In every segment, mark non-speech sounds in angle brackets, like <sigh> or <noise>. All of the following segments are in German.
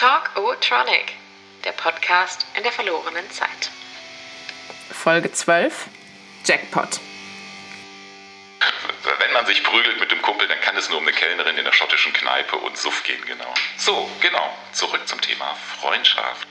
Talk O-Tronic, der Podcast in der verlorenen Zeit. Folge 12 Jackpot. Wenn man sich prügelt mit dem Kumpel, dann kann es nur um eine Kellnerin in der schottischen Kneipe und Suff gehen, genau. So, genau. Zurück zum Thema Freundschaft.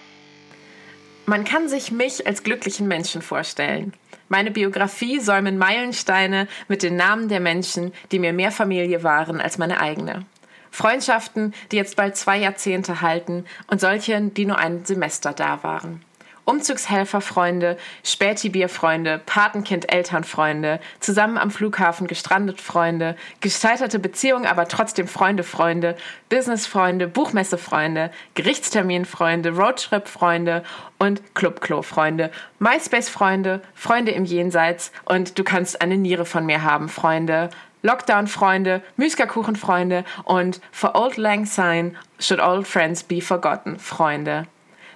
Man kann sich mich als glücklichen Menschen vorstellen. Meine Biografie säumen Meilensteine mit den Namen der Menschen, die mir mehr Familie waren als meine eigene. Freundschaften, die jetzt bald zwei Jahrzehnte halten und solche, die nur ein Semester da waren. Umzugshelferfreunde, Spätibierfreunde, Patenkind-Elternfreunde, zusammen am Flughafen gestrandet Freunde, gescheiterte Beziehungen, aber trotzdem Freunde, Freunde, Businessfreunde, Buchmessefreunde, Gerichtsterminfreunde, Roadtrip-Freunde und Clubklo-Freunde, MySpace-Freunde, Freunde im Jenseits und du kannst eine Niere von mir haben, Freunde. Lockdown-Freunde, Müskerkuchen-Freunde und For Old Lang Syne Should Old Friends Be Forgotten, Freunde.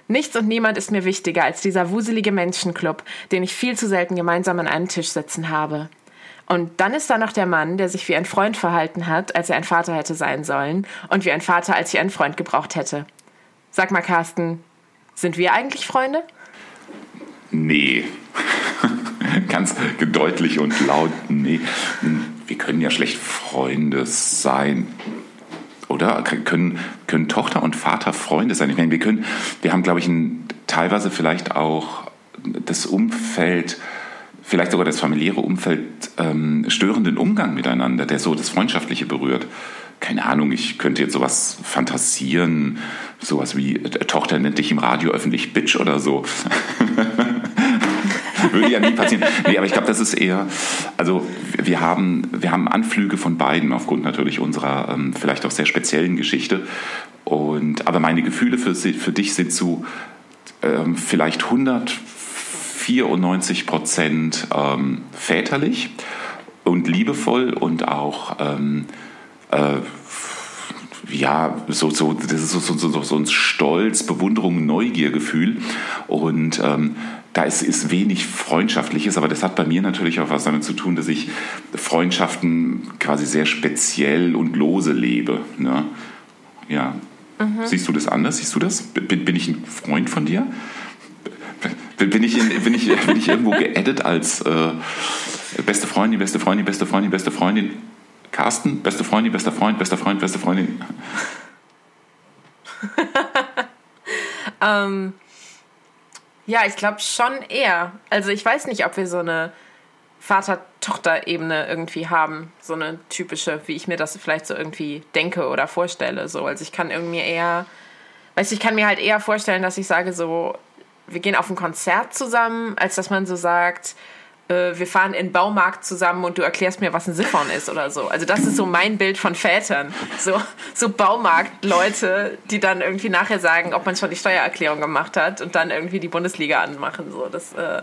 Nichts und niemand ist mir wichtiger als dieser wuselige Menschenclub, den ich viel zu selten gemeinsam an einem Tisch sitzen habe. Und dann ist da noch der Mann, der sich wie ein Freund verhalten hat, als er ein Vater hätte sein sollen, und wie ein Vater, als ich einen Freund gebraucht hätte. Sag mal, Carsten, sind wir eigentlich Freunde? Nee. <laughs> Ganz deutlich und laut, nee. Wir können ja schlecht Freunde sein. Oder können, können Tochter und Vater Freunde sein? Ich meine, wir können, wir haben, glaube ich, ein, teilweise vielleicht auch das Umfeld, vielleicht sogar das familiäre Umfeld ähm, störenden Umgang miteinander, der so das Freundschaftliche berührt. Keine Ahnung, ich könnte jetzt sowas fantasieren, sowas wie äh, Tochter nennt dich im Radio öffentlich Bitch oder so. <laughs> Würde ja nie passieren. Nee, aber ich glaube, das ist eher, also wir haben, wir haben Anflüge von beiden aufgrund natürlich unserer ähm, vielleicht auch sehr speziellen Geschichte. Und, aber meine Gefühle für, für dich sind zu ähm, vielleicht 194 Prozent ähm, väterlich und liebevoll und auch ähm, äh, ja, so, so, das ist so, so, so, so ein Stolz, Bewunderung, Neugiergefühl. Und ähm, da ist, ist wenig Freundschaftliches, aber das hat bei mir natürlich auch was damit zu tun, dass ich Freundschaften quasi sehr speziell und lose lebe. Ne? Ja. Mhm. Siehst du das anders? Siehst du das? Bin, bin ich ein Freund von dir? Bin ich, in, bin ich, bin ich irgendwo geedit als äh, beste Freundin, beste Freundin, beste Freundin, beste Freundin? Carsten, beste Freundin, bester Freund, bester Freund, beste Freundin? <laughs> ähm, ja, ich glaube schon eher. Also ich weiß nicht, ob wir so eine Vater-Tochter-Ebene irgendwie haben. So eine typische, wie ich mir das vielleicht so irgendwie denke oder vorstelle. So. Also ich kann irgendwie eher, weißt du, ich kann mir halt eher vorstellen, dass ich sage so, wir gehen auf ein Konzert zusammen, als dass man so sagt, äh, wir fahren in den Baumarkt zusammen und du erklärst mir, was ein Siphon ist oder so. Also das ist so mein Bild von Vätern. So, so Baumarktleute, die dann irgendwie nachher sagen, ob man schon die Steuererklärung gemacht hat und dann irgendwie die Bundesliga anmachen. So, das, äh,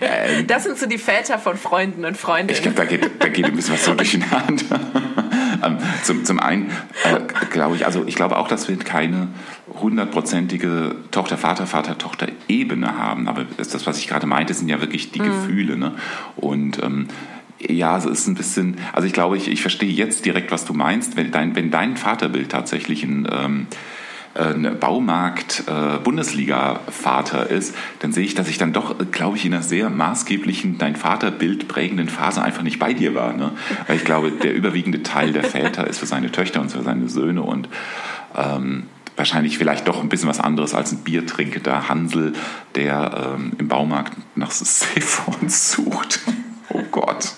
ähm, das sind so die Väter von Freunden und Freundinnen. Ich glaube, da geht, da geht ein bisschen was so durch die Hand. Zum, zum einen äh, glaube ich, also ich glaube auch, dass wir keine hundertprozentige Tochter, Vater, Vater, Tochter Ebene haben. Aber das, was ich gerade meinte, sind ja wirklich die mhm. Gefühle. Ne? Und ähm, ja, es ist ein bisschen, also ich glaube, ich, ich verstehe jetzt direkt, was du meinst. Wenn dein, wenn dein Vaterbild tatsächlich ein ähm, ein Baumarkt-Bundesliga-Vater äh, ist, dann sehe ich, dass ich dann doch, glaube ich, in einer sehr maßgeblichen, dein Vaterbild prägenden Phase einfach nicht bei dir war. Ne? Weil ich glaube, der überwiegende Teil der Väter ist für seine Töchter und für seine Söhne und ähm, wahrscheinlich vielleicht doch ein bisschen was anderes als ein biertrinkender Hansel, der ähm, im Baumarkt nach Siphons <laughs> sucht. Oh Gott.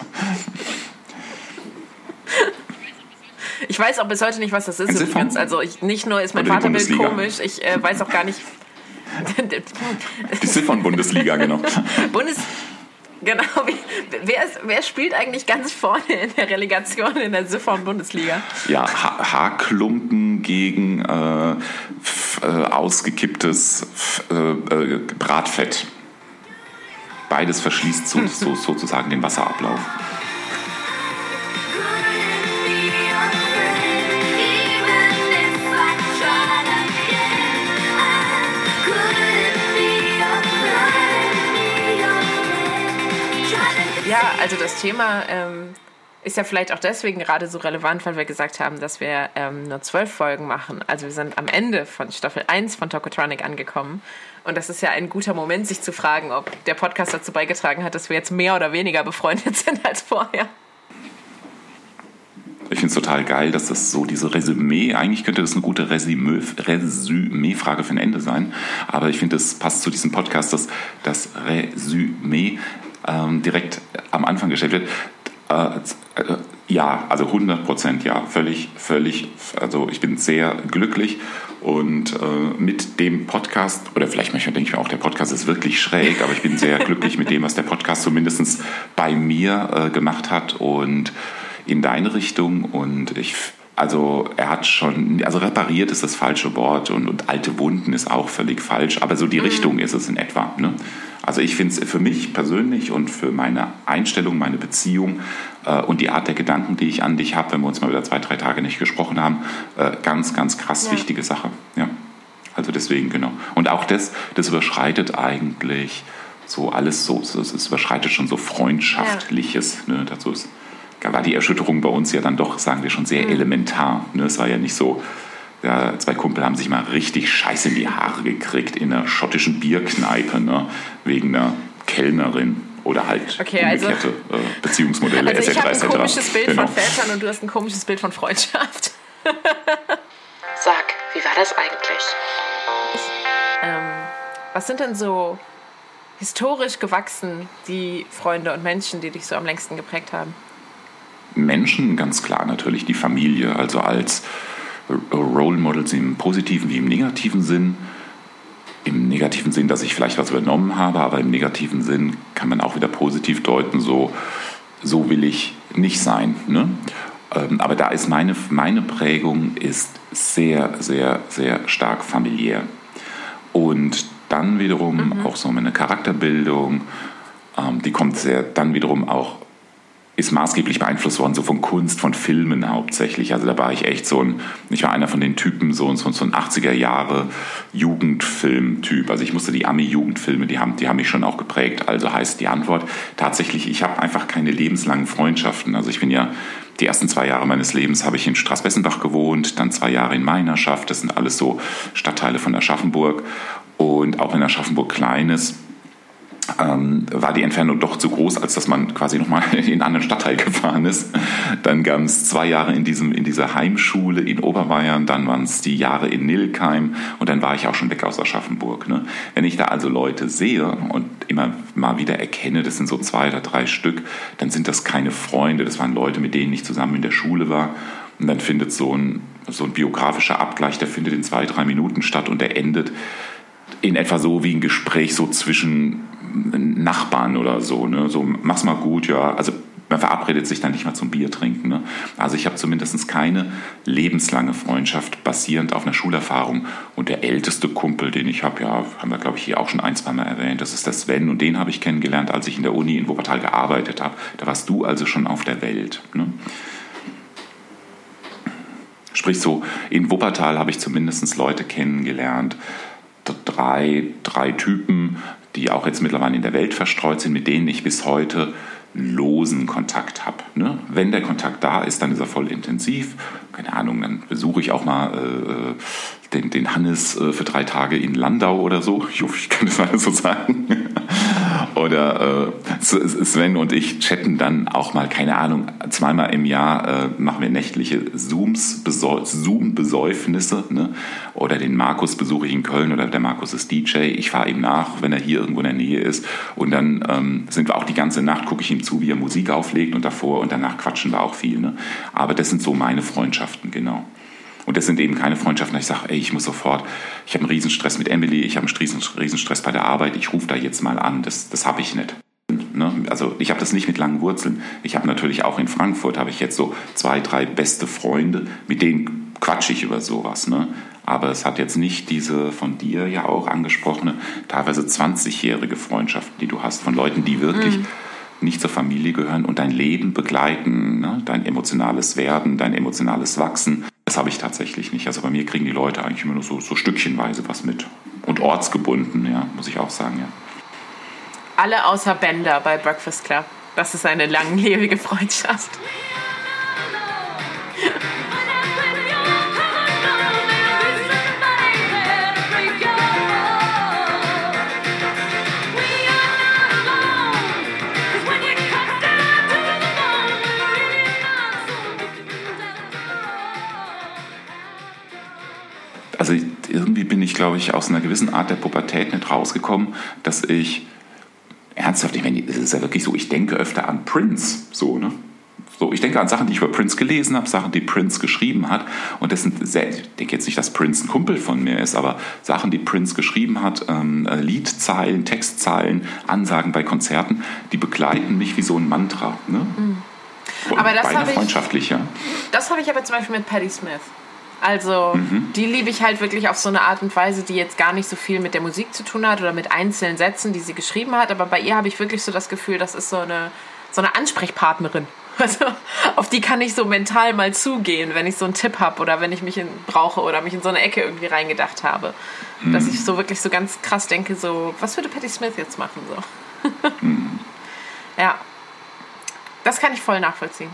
Ich weiß auch bis heute nicht, was das ist übrigens. Also ich, nicht nur ist mein Vaterbild komisch, ich äh, weiß auch gar nicht. Die Ziffern-Bundesliga, genau. <laughs> Bundes genau. Wer, ist, wer spielt eigentlich ganz vorne in der Relegation in der Ziffern-Bundesliga? Ja, ha Haarklumpen gegen äh, äh, ausgekipptes äh, äh, Bratfett. Beides verschließt so, so, sozusagen den Wasserablauf. Ja, also das Thema ähm, ist ja vielleicht auch deswegen gerade so relevant, weil wir gesagt haben, dass wir ähm, nur zwölf Folgen machen. Also wir sind am Ende von Staffel 1 von Tokotronic angekommen. Und das ist ja ein guter Moment, sich zu fragen, ob der Podcast dazu beigetragen hat, dass wir jetzt mehr oder weniger befreundet <laughs> sind als vorher. Ich finde es total geil, dass das so diese Resümee, eigentlich könnte das eine gute Resümee-Frage für ein Ende sein, aber ich finde, das passt zu diesem Podcast, dass das Resümee ähm, direkt am Anfang gestellt wird. Äh, äh, ja, also 100 Prozent, ja, völlig, völlig, also ich bin sehr glücklich und äh, mit dem Podcast, oder vielleicht manchmal denke ich mir auch, der Podcast ist wirklich schräg, aber ich bin sehr <laughs> glücklich mit dem, was der Podcast zumindest bei mir äh, gemacht hat und in deine Richtung und ich also er hat schon, also repariert ist das falsche Wort und, und alte Wunden ist auch völlig falsch, aber so die mhm. Richtung ist es in etwa. Ne? Also ich finde es für mich persönlich und für meine Einstellung, meine Beziehung äh, und die Art der Gedanken, die ich an dich habe, wenn wir uns mal wieder zwei, drei Tage nicht gesprochen haben, äh, ganz, ganz krass ja. wichtige Sache. Ja. Also deswegen, genau. Und auch das, das überschreitet eigentlich so alles so, es überschreitet schon so Freundschaftliches. Ja. Ne? Dazu ist war die Erschütterung bei uns ja dann doch, sagen wir schon, sehr mhm. elementar. Ne? Es war ja nicht so, ja, zwei Kumpel haben sich mal richtig scheiße in die Haare gekriegt in einer schottischen Bierkneipe, ne? wegen einer Kellnerin oder halt okay, also, umgekehrte äh, Beziehungsmodelle also etc. Ich habe ein komisches Bild genau. von Vätern und du hast ein komisches Bild von Freundschaft. <laughs> Sag, wie war das eigentlich? Ähm, was sind denn so historisch gewachsen die Freunde und Menschen, die dich so am längsten geprägt haben? Menschen, ganz klar natürlich die Familie, also als Role Models im positiven wie im negativen Sinn. Im negativen Sinn, dass ich vielleicht was übernommen habe, aber im negativen Sinn kann man auch wieder positiv deuten, so, so will ich nicht sein. Ne? Ähm, aber da ist meine, meine Prägung ist sehr, sehr, sehr stark familiär. Und dann wiederum mhm. auch so meine Charakterbildung, ähm, die kommt sehr dann wiederum auch ist maßgeblich beeinflusst worden, so von Kunst, von Filmen hauptsächlich. Also da war ich echt so ein, ich war einer von den Typen, so, so, so ein 80er Jahre Jugendfilm-Typ. Also ich musste die Ami-Jugendfilme, die haben, die haben mich schon auch geprägt. Also heißt die Antwort tatsächlich, ich habe einfach keine lebenslangen Freundschaften. Also ich bin ja, die ersten zwei Jahre meines Lebens habe ich in Straßbessenbach gewohnt, dann zwei Jahre in Meinerschaft. Das sind alles so Stadtteile von Aschaffenburg. Und auch wenn Aschaffenburg klein ist, ähm, war die Entfernung doch zu groß, als dass man quasi nochmal <laughs> in einen anderen Stadtteil gefahren ist. Dann gab es zwei Jahre in, diesem, in dieser Heimschule in Oberbayern, dann waren es die Jahre in Nilkheim und dann war ich auch schon weg aus Aschaffenburg. Ne? Wenn ich da also Leute sehe und immer mal wieder erkenne, das sind so zwei oder drei Stück, dann sind das keine Freunde, das waren Leute, mit denen ich zusammen in der Schule war. Und dann findet so ein, so ein biografischer Abgleich, der findet in zwei, drei Minuten statt und der endet in etwa so wie ein Gespräch so zwischen Nachbarn oder so. Ne? So, mach's mal gut, ja. Also man verabredet sich dann nicht mal zum Bier trinken. Ne? Also ich habe zumindest keine lebenslange Freundschaft basierend auf einer Schulerfahrung. Und der älteste Kumpel, den ich habe, ja, haben wir, glaube ich, hier auch schon ein, zwei Mal erwähnt, das ist der Sven. Und den habe ich kennengelernt, als ich in der Uni in Wuppertal gearbeitet habe. Da warst du also schon auf der Welt. Ne? Sprich so, in Wuppertal habe ich zumindest Leute kennengelernt, drei, drei Typen, die auch jetzt mittlerweile in der Welt verstreut sind, mit denen ich bis heute losen Kontakt habe. Ne? Wenn der Kontakt da ist, dann ist er voll intensiv. Keine Ahnung, dann besuche ich auch mal äh, den, den Hannes äh, für drei Tage in Landau oder so. <laughs> Ich hoffe, ich kann das alles so sagen. Oder äh, Sven und ich chatten dann auch mal, keine Ahnung, zweimal im Jahr äh, machen wir nächtliche Zooms, Zoom-Besäufnisse. Ne? Oder den Markus besuche ich in Köln oder der Markus ist DJ. Ich fahre ihm nach, wenn er hier irgendwo in der Nähe ist. Und dann ähm, sind wir auch die ganze Nacht, gucke ich ihm zu, wie er Musik auflegt und davor und danach quatschen wir auch viel. Ne? Aber das sind so meine Freundschaften, genau. Und das sind eben keine Freundschaften, ich sage, ey, ich muss sofort, ich habe einen Riesenstress mit Emily, ich habe einen Riesenstress bei der Arbeit, ich rufe da jetzt mal an. Das, das habe ich nicht. Ne? Also ich habe das nicht mit langen Wurzeln. Ich habe natürlich auch in Frankfurt, habe ich jetzt so zwei, drei beste Freunde, mit denen quatsche ich über sowas. Ne? Aber es hat jetzt nicht diese von dir ja auch angesprochene, teilweise 20-jährige Freundschaften, die du hast, von Leuten, die wirklich... Mhm nicht zur Familie gehören und dein Leben begleiten, ne? dein emotionales Werden, dein emotionales Wachsen. Das habe ich tatsächlich nicht. Also bei mir kriegen die Leute eigentlich immer nur so, so stückchenweise was mit. Und ortsgebunden, ja, muss ich auch sagen, ja. Alle außer Bender bei Breakfast Club. Das ist eine langlebige Freundschaft. Bin ich, glaube ich, aus einer gewissen Art der Pubertät nicht rausgekommen, dass ich ernsthaft, ich meine, es ist ja wirklich so, ich denke öfter an Prince, so, ne? So, ich denke an Sachen, die ich über Prince gelesen habe, Sachen, die Prince geschrieben hat. Und das sind sehr, ich denke jetzt nicht, dass Prince ein Kumpel von mir ist, aber Sachen, die Prince geschrieben hat, ähm, äh, Liedzeilen, Textzeilen, Ansagen bei Konzerten, die begleiten mich wie so ein Mantra. Ne? Mhm. Aber das habe ich, freundschaftlich, ja. Das habe ich aber zum Beispiel mit Patti Smith. Also mhm. die liebe ich halt wirklich auf so eine Art und Weise, die jetzt gar nicht so viel mit der Musik zu tun hat oder mit einzelnen Sätzen, die sie geschrieben hat. Aber bei ihr habe ich wirklich so das Gefühl, das ist so eine, so eine Ansprechpartnerin. <laughs> Also auf die kann ich so mental mal zugehen, wenn ich so einen Tipp habe oder wenn ich mich in, brauche oder mich in so eine Ecke irgendwie reingedacht habe. Mhm. Dass ich so wirklich so ganz krass denke, so, was würde Patti Smith jetzt machen? So. <laughs> Mhm. Ja. Das kann ich voll nachvollziehen.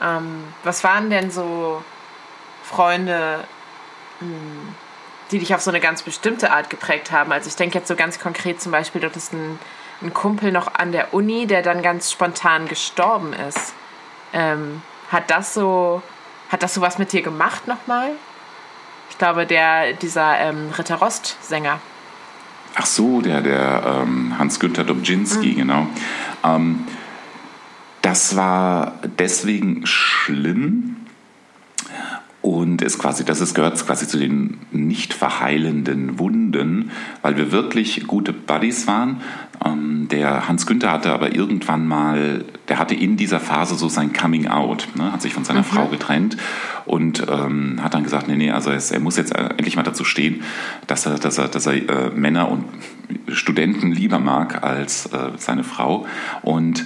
Ähm, was waren denn so Freunde, hm, die dich auf so eine ganz bestimmte Art geprägt haben? Also ich denke jetzt so ganz konkret zum Beispiel, dort ist ein ein Kumpel noch an der Uni, der dann ganz spontan gestorben ist. Ähm, hat das so, hat das so was mit dir gemacht nochmal? Ich glaube, der, dieser ähm, Ritter Rost-Sänger. Ach so, der, der ähm, Hans-Günther Dobczynski, mhm. genau. Ähm, das war deswegen schlimm, und es quasi, das ist, gehört quasi zu den nicht verheilenden Wunden, weil wir wirklich gute Buddies waren. Ähm, der Hans Günther hatte aber irgendwann mal, der hatte in dieser Phase so sein Coming Out, ne, hat sich von seiner mhm. Frau getrennt und ähm, hat dann gesagt, nee, nee, also es, er muss jetzt endlich mal dazu stehen, dass er, dass er, dass er äh, Männer und Studenten lieber mag als äh, seine Frau und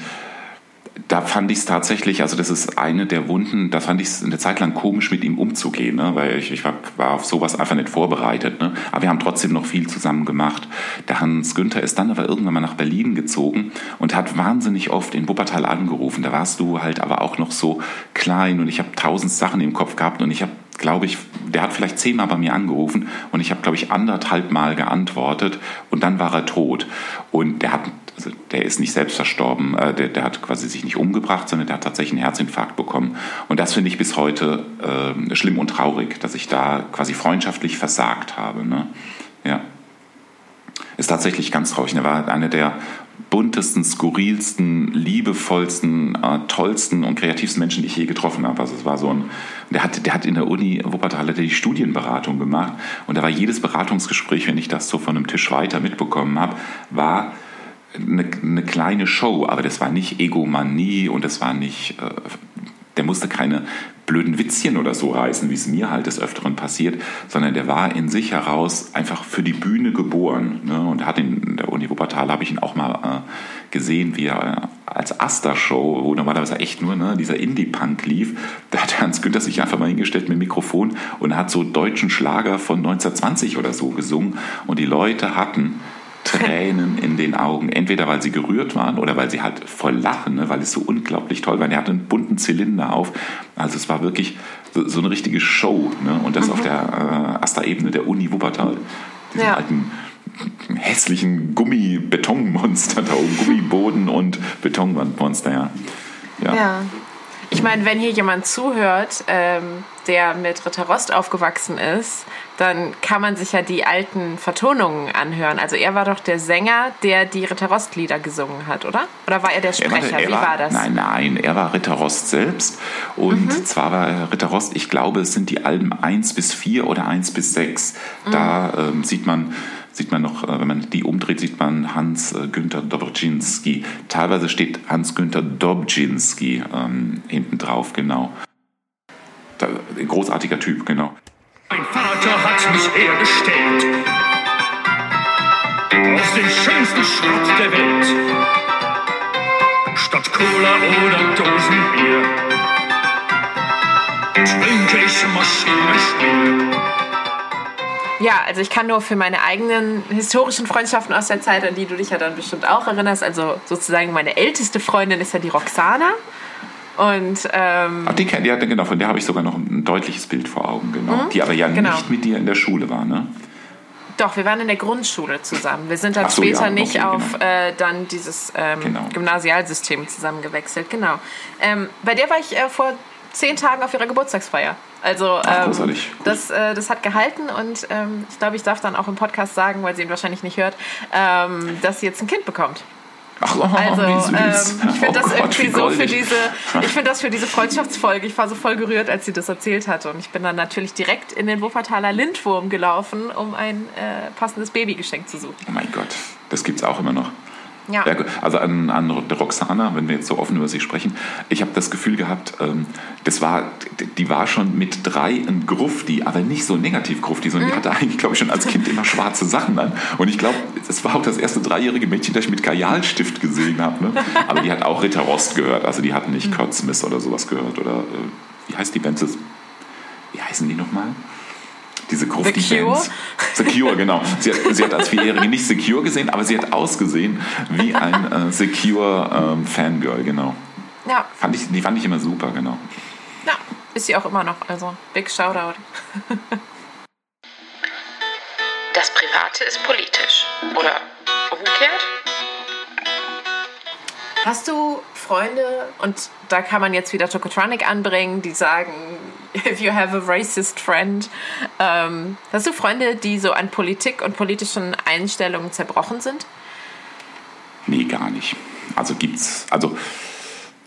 da fand ich es tatsächlich, also das ist eine der Wunden, da fand ich es eine Zeit lang komisch, mit ihm umzugehen, ne? weil ich, ich war, war, auf sowas einfach nicht vorbereitet. Ne? Aber wir haben trotzdem noch viel zusammen gemacht. Der Hans Günther ist dann aber irgendwann mal nach Berlin gezogen und hat wahnsinnig oft in Wuppertal angerufen. Da warst du halt aber auch noch so klein und ich habe tausend Sachen im Kopf gehabt und ich habe glaube ich, der hat vielleicht zehnmal bei mir angerufen und ich habe, glaube ich, anderthalb Mal geantwortet und dann war er tot. Und der hat also der ist nicht selbst verstorben, äh, der, der, hat quasi sich nicht umgebracht, sondern der hat tatsächlich einen Herzinfarkt bekommen. Und das finde ich bis heute äh, schlimm und traurig, dass ich da quasi freundschaftlich versagt habe. Ne? Ja. Ist tatsächlich ganz traurig. Er war einer der buntesten, skurrilsten, liebevollsten, äh, tollsten und kreativsten Menschen, die ich je getroffen habe. Also es war so ein, der hat, der hat in der Uni Wuppertal die Studienberatung gemacht und da war jedes Beratungsgespräch, wenn ich das so von einem Tisch weiter mitbekommen habe, war eine, eine, kleine Show, aber das war nicht Egomanie und das war nicht, äh, der musste keine blöden Witzchen oder so reißen, wie es mir halt des Öfteren passiert, sondern der war in sich heraus einfach für die Bühne geboren. Ne? Und hat in der Uni Wuppertal habe ich ihn auch mal äh, gesehen, wie er äh, als Asta-Show, wo normalerweise echt nur ne, dieser Indie-Punk lief, da hat Hans Günther sich einfach mal hingestellt mit dem Mikrofon und hat so deutschen Schlager von 1920 oder so gesungen. Und die Leute hatten Tränen in den Augen. Entweder weil sie gerührt waren oder weil sie halt voll lachen, ne, weil es so unglaublich toll war. Er hatte einen bunten Zylinder auf. Also es war wirklich so, so eine richtige Show. Ne? Und das mhm. auf der äh, Asta-Ebene der Uni Wuppertal. Diesen ja. alten hässlichen Gummi-Betonmonster da oben. Gummiboden und Betonwandmonster, ja. ja. ja. Ich meine, wenn hier jemand zuhört, ähm, der mit Ritter Rost aufgewachsen ist, dann kann man sich ja die alten Vertonungen anhören. Also er war doch der Sänger, der die Ritter Rost Lieder gesungen hat, oder? Oder war er der Sprecher? Er war, er Wie war, war, das? Nein, nein, er war Ritter Rost selbst. Und mhm. zwar war Ritter Rost, ich glaube, es sind die Alben 1 bis 4 oder 1 bis 6. Mhm. Da ähm, sieht man sieht man noch, äh, wenn man die umdreht, sieht man Hans-Günther Dobrczynski. Teilweise steht Hans-Günther Dobczynski ähm, hinten drauf, genau. Da, ein großartiger Typ, genau. Mein Vater hat mich hergestellt. Aus dem schönsten Schrott der Welt. Statt Cola oder Dosenbier trinke ich Maschinenspiel. Ja, also ich kann nur für meine eigenen historischen Freundschaften aus der Zeit, an die du dich ja dann bestimmt auch erinnerst, also sozusagen meine älteste Freundin ist ja die Roxana. Und ähm, Ach, die, ja, genau, von der habe ich sogar noch ein deutliches Bild vor Augen, genau. Mhm, Die aber ja genau. nicht mit dir in der Schule war, ne? doch, wir waren in der Grundschule zusammen. Wir sind dann so, später ja, nicht okay, auf genau. äh, dann dieses ähm, Genau. Gymnasialsystem zusammengewechselt. Genau. Ähm, bei der war ich äh, vor zehn Tagen auf ihrer Geburtstagsfeier. Also ähm, das, äh, das hat gehalten und ähm, ich glaube, ich darf dann auch im Podcast sagen, weil sie ihn wahrscheinlich nicht hört, ähm, dass sie jetzt ein Kind bekommt. Ach, oh, Also ähm, ich finde Oh das Gott, irgendwie wie so für diese, ich finde das für diese Freundschaftsfolge. Ich war so voll gerührt, als sie das erzählt hatte und ich bin dann natürlich direkt in den Wuppertaler Lindwurm gelaufen, um ein äh, passendes Babygeschenk zu suchen. Oh mein Gott, das gibt's auch immer noch. Ja. Also an, an der Roxana, wenn wir jetzt so offen über sie sprechen, ich habe das Gefühl gehabt, ähm, das war, die war schon mit drei ein Grufti, aber nicht so negativ Grufti, sondern die hatte eigentlich, glaube ich, schon als Kind immer schwarze Sachen an. Und ich glaube, das war auch das erste dreijährige Mädchen, das ich mit Kajalstift gesehen habe. Ne? Aber die hat auch Ritter Rost gehört, also die hatten nicht Kurt Smith oder sowas gehört. Oder äh, wie heißt die Band? Das- Wie heißen die nochmal? Diese grufti The Cure? Bands. The Cure, genau. Sie hat, sie hat als Vierjährige nicht Secure gesehen, aber sie hat ausgesehen wie ein äh, Secure ähm, Fangirl, genau. Ja, Fand ich, die fand ich immer super, genau. ja, ist sie auch immer noch. Also, big Shoutout. Das Private ist politisch. Oder umgekehrt? Hast du Freunde, und da kann man jetzt wieder Tokotronic anbringen, die sagen, <laughs> if you have a racist friend, ähm, hast du Freunde, die so an Politik und politischen Einstellungen zerbrochen sind? Nee, gar nicht. Also gibt's, also,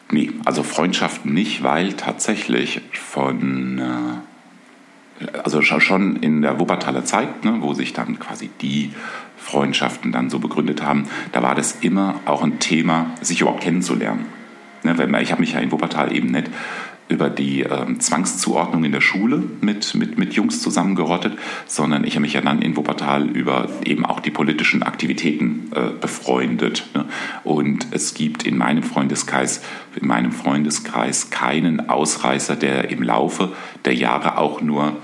nee, also Freundschaften nicht, weil tatsächlich von, äh, also schon- in der Wuppertaler Zeit, ne, wo sich dann quasi die Freundschaften dann so begründet haben, da war das immer auch ein Thema, sich überhaupt kennenzulernen. Ne, man, ich habe mich ja in Wuppertal eben nicht über die ähm, Zwangszuordnung in der Schule mit, mit, mit Jungs zusammengerottet, sondern ich habe mich ja dann in Wuppertal über eben auch die politischen Aktivitäten äh, befreundet. Ne? Und es gibt in meinem Freundeskreis, in meinem Freundeskreis keinen Ausreißer, der im Laufe der Jahre auch nur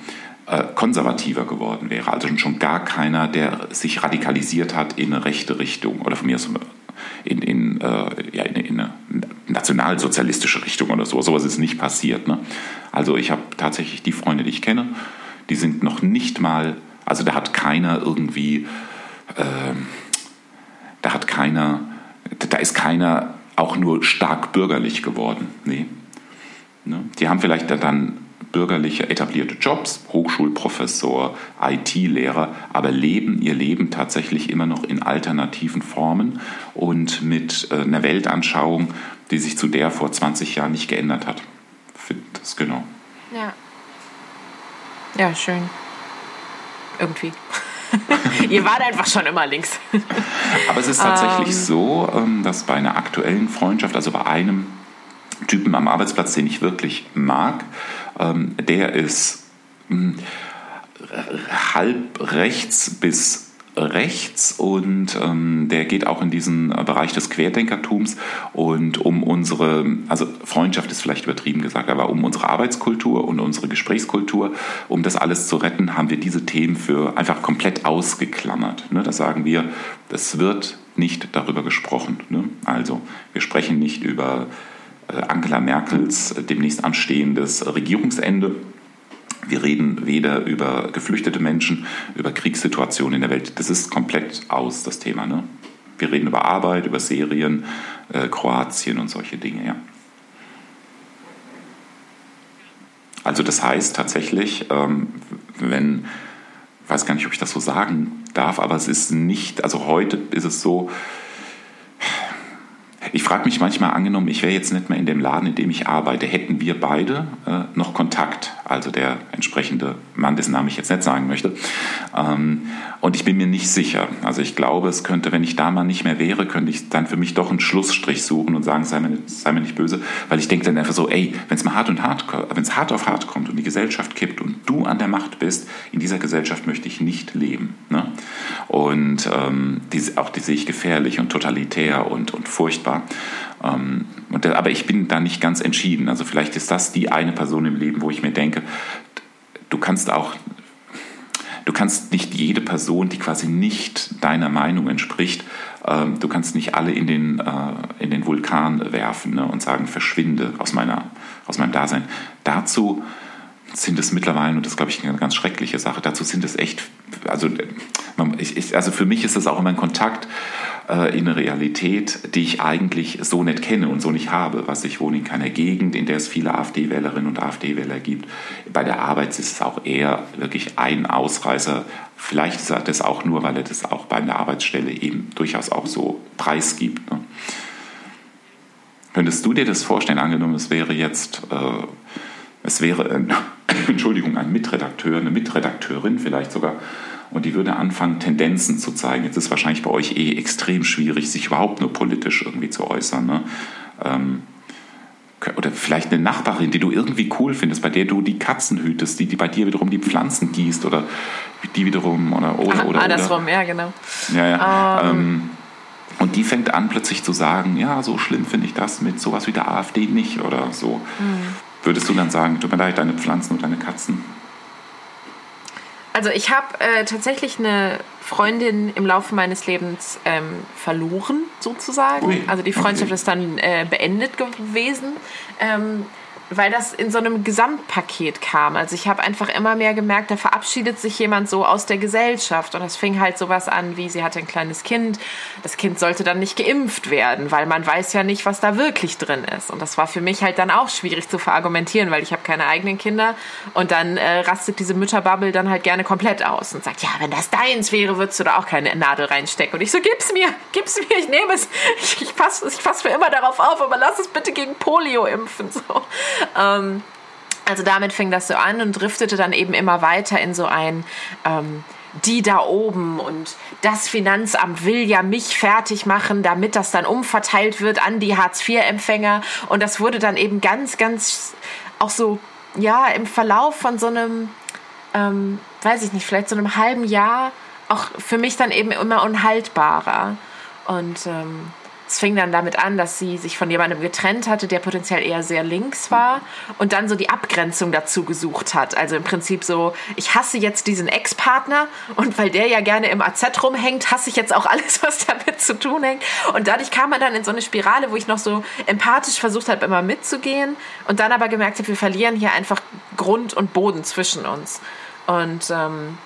konservativer geworden wäre. Also schon gar keiner, der sich radikalisiert hat in eine rechte Richtung oder von mir aus in, in, äh, ja, in, in eine nationalsozialistische Richtung oder so. Sowas ist nicht passiert. Ne? Also ich habe tatsächlich die Freunde, die ich kenne, die sind noch nicht mal, also da hat keiner irgendwie, ähm, da hat keiner, da ist keiner auch nur stark bürgerlich geworden. Nee. Ne? Die haben vielleicht dann bürgerliche etablierte Jobs, Hochschulprofessor, IT-Lehrer, aber leben ihr Leben tatsächlich immer noch in alternativen Formen und mit äh, einer Weltanschauung, die sich zu der vor 20 Jahren nicht geändert hat. Finde das genau. Ja. Ja, schön. Irgendwie. <laughs> Ihr wart einfach schon immer links. <laughs> Aber es ist tatsächlich so, ähm, dass bei einer aktuellen Freundschaft, also bei einem Typen am Arbeitsplatz, den ich wirklich mag, ähm, der ist mh, halb rechts bis rechts und ähm, der geht auch in diesen Bereich des Querdenkertums und um unsere, also Freundschaft ist vielleicht übertrieben gesagt, aber um unsere Arbeitskultur und unsere Gesprächskultur, um das alles zu retten, haben wir diese Themen für einfach komplett ausgeklammert. Ne? Das sagen wir, es wird nicht darüber gesprochen. Ne? Also wir sprechen nicht über Angela Merkels demnächst anstehendes Regierungsende. Wir reden weder über geflüchtete Menschen, über Kriegssituationen in der Welt. Das ist komplett aus, das Thema. Ne? Wir reden über Arbeit, über Serien, äh, Kroatien und solche Dinge. Ja. Also das heißt tatsächlich, ähm, wenn, ich weiß gar nicht, ob ich das so sagen darf, aber es ist nicht, also heute ist es so, ich frage mich manchmal, angenommen, ich wäre jetzt nicht mehr in dem Laden, in dem ich arbeite, hätten wir beide äh, noch Kontakt, also der entsprechende Mann, dessen Namen ich jetzt nicht sagen möchte. Ähm, und ich bin mir nicht sicher. Also ich glaube, es könnte, wenn ich da mal nicht mehr wäre, könnte ich dann für mich doch einen Schlussstrich suchen und sagen, sei mir, sei mir nicht böse, weil ich denke dann einfach so, ey, wenn es mal hart und hart, wenn hart auf hart kommt und die Gesellschaft kippt und du an der Macht bist, in dieser Gesellschaft möchte ich nicht leben. Ne? Und ähm, die, auch die sehe ich gefährlich und totalitär und, und furchtbar. Ähm, und, der- aber ich bin da nicht ganz entschieden. Also vielleicht ist das die eine Person im Leben, wo ich mir denke, du kannst auch du kannst nicht jede Person, die quasi nicht deiner Meinung entspricht, ähm, du kannst nicht alle in den, äh, in den Vulkan werfen ne, und sagen, verschwinde aus, meiner, aus meinem Dasein. Dazu sind es mittlerweile, und das ist, glaube ich, eine ganz schreckliche Sache, dazu sind es echt, also, ich, ich, also für mich ist das auch immer ein Kontakt äh, in eine Realität, die ich eigentlich so nicht kenne und so nicht habe. Was ich wohne in keiner Gegend, in der es viele AfD-Wählerinnen und AfD-Wähler gibt. Bei der Arbeit ist es auch eher wirklich ein Ausreißer. Vielleicht ist er das auch nur, weil er das auch bei einer Arbeitsstelle eben durchaus auch so preisgibt. Ne? Könntest du dir das vorstellen, angenommen, es wäre jetzt, äh, es wäre, äh, <coughs> Entschuldigung, ein Mitredakteur, eine Mitredakteurin vielleicht sogar, und die würde anfangen, Tendenzen zu zeigen. Jetzt ist wahrscheinlich bei euch eh extrem schwierig, sich überhaupt nur politisch irgendwie zu äußern. Ne? Ähm, oder vielleicht eine Nachbarin, die du irgendwie cool findest, bei der du die Katzen hütest, die, die bei dir wiederum die Pflanzen gießt oder die wiederum oder oder oder. Andersrum, oder. ja, genau. Ja, ja. Um. Ähm, und die fängt an plötzlich zu sagen, ja, so schlimm finde ich das mit sowas wie der AfD nicht oder so. Mhm. Würdest du dann sagen, tut mir leid, deine Pflanzen und deine Katzen? Also ich habe äh, tatsächlich eine Freundin im Laufe meines Lebens ähm, verloren, sozusagen. Ui, also die Freundschaft okay. ist dann äh, beendet gewesen. Ähm, weil das in so einem Gesamtpaket kam. Also ich habe einfach immer mehr gemerkt, da verabschiedet sich jemand so aus der Gesellschaft. Und es fing halt sowas an, wie sie hatte ein kleines Kind. Das Kind sollte dann nicht geimpft werden, weil man weiß ja nicht, was da wirklich drin ist. Und das war für mich halt dann auch schwierig zu verargumentieren, weil ich habe keine eigenen Kinder. Und dann äh, rastet diese Mütterbubble dann halt gerne komplett aus und sagt, ja, wenn das deins wäre, würdest du da auch keine Nadel reinstecken. Und ich so, gib's mir, gib's mir, ich nehme es. Ich, ich passe ich pass für immer darauf auf, aber lass es bitte gegen Polio impfen. So. Ähm, also damit fing das so an und driftete dann eben immer weiter in so ein ähm, die da oben und das Finanzamt will ja mich fertig machen, damit das dann umverteilt wird an die Hartz-IV-Empfänger. Und das wurde dann eben ganz, ganz auch so, ja, im Verlauf von so einem, ähm, weiß ich nicht, vielleicht so einem halben Jahr auch für mich dann eben immer unhaltbarer. Und ähm, es fing dann damit an, dass sie sich von jemandem getrennt hatte, der potenziell eher sehr links war und dann so die Abgrenzung dazu gesucht hat. Also im Prinzip so, ich hasse jetzt diesen Ex-Partner und weil der ja gerne im AZ rumhängt, hasse ich jetzt auch alles, <laughs> was damit zu tun hängt. Und dadurch kam man dann in so eine Spirale, wo ich noch so empathisch versucht habe, immer mitzugehen und dann aber gemerkt habe, wir verlieren hier einfach Grund und Boden zwischen uns. Und ähm,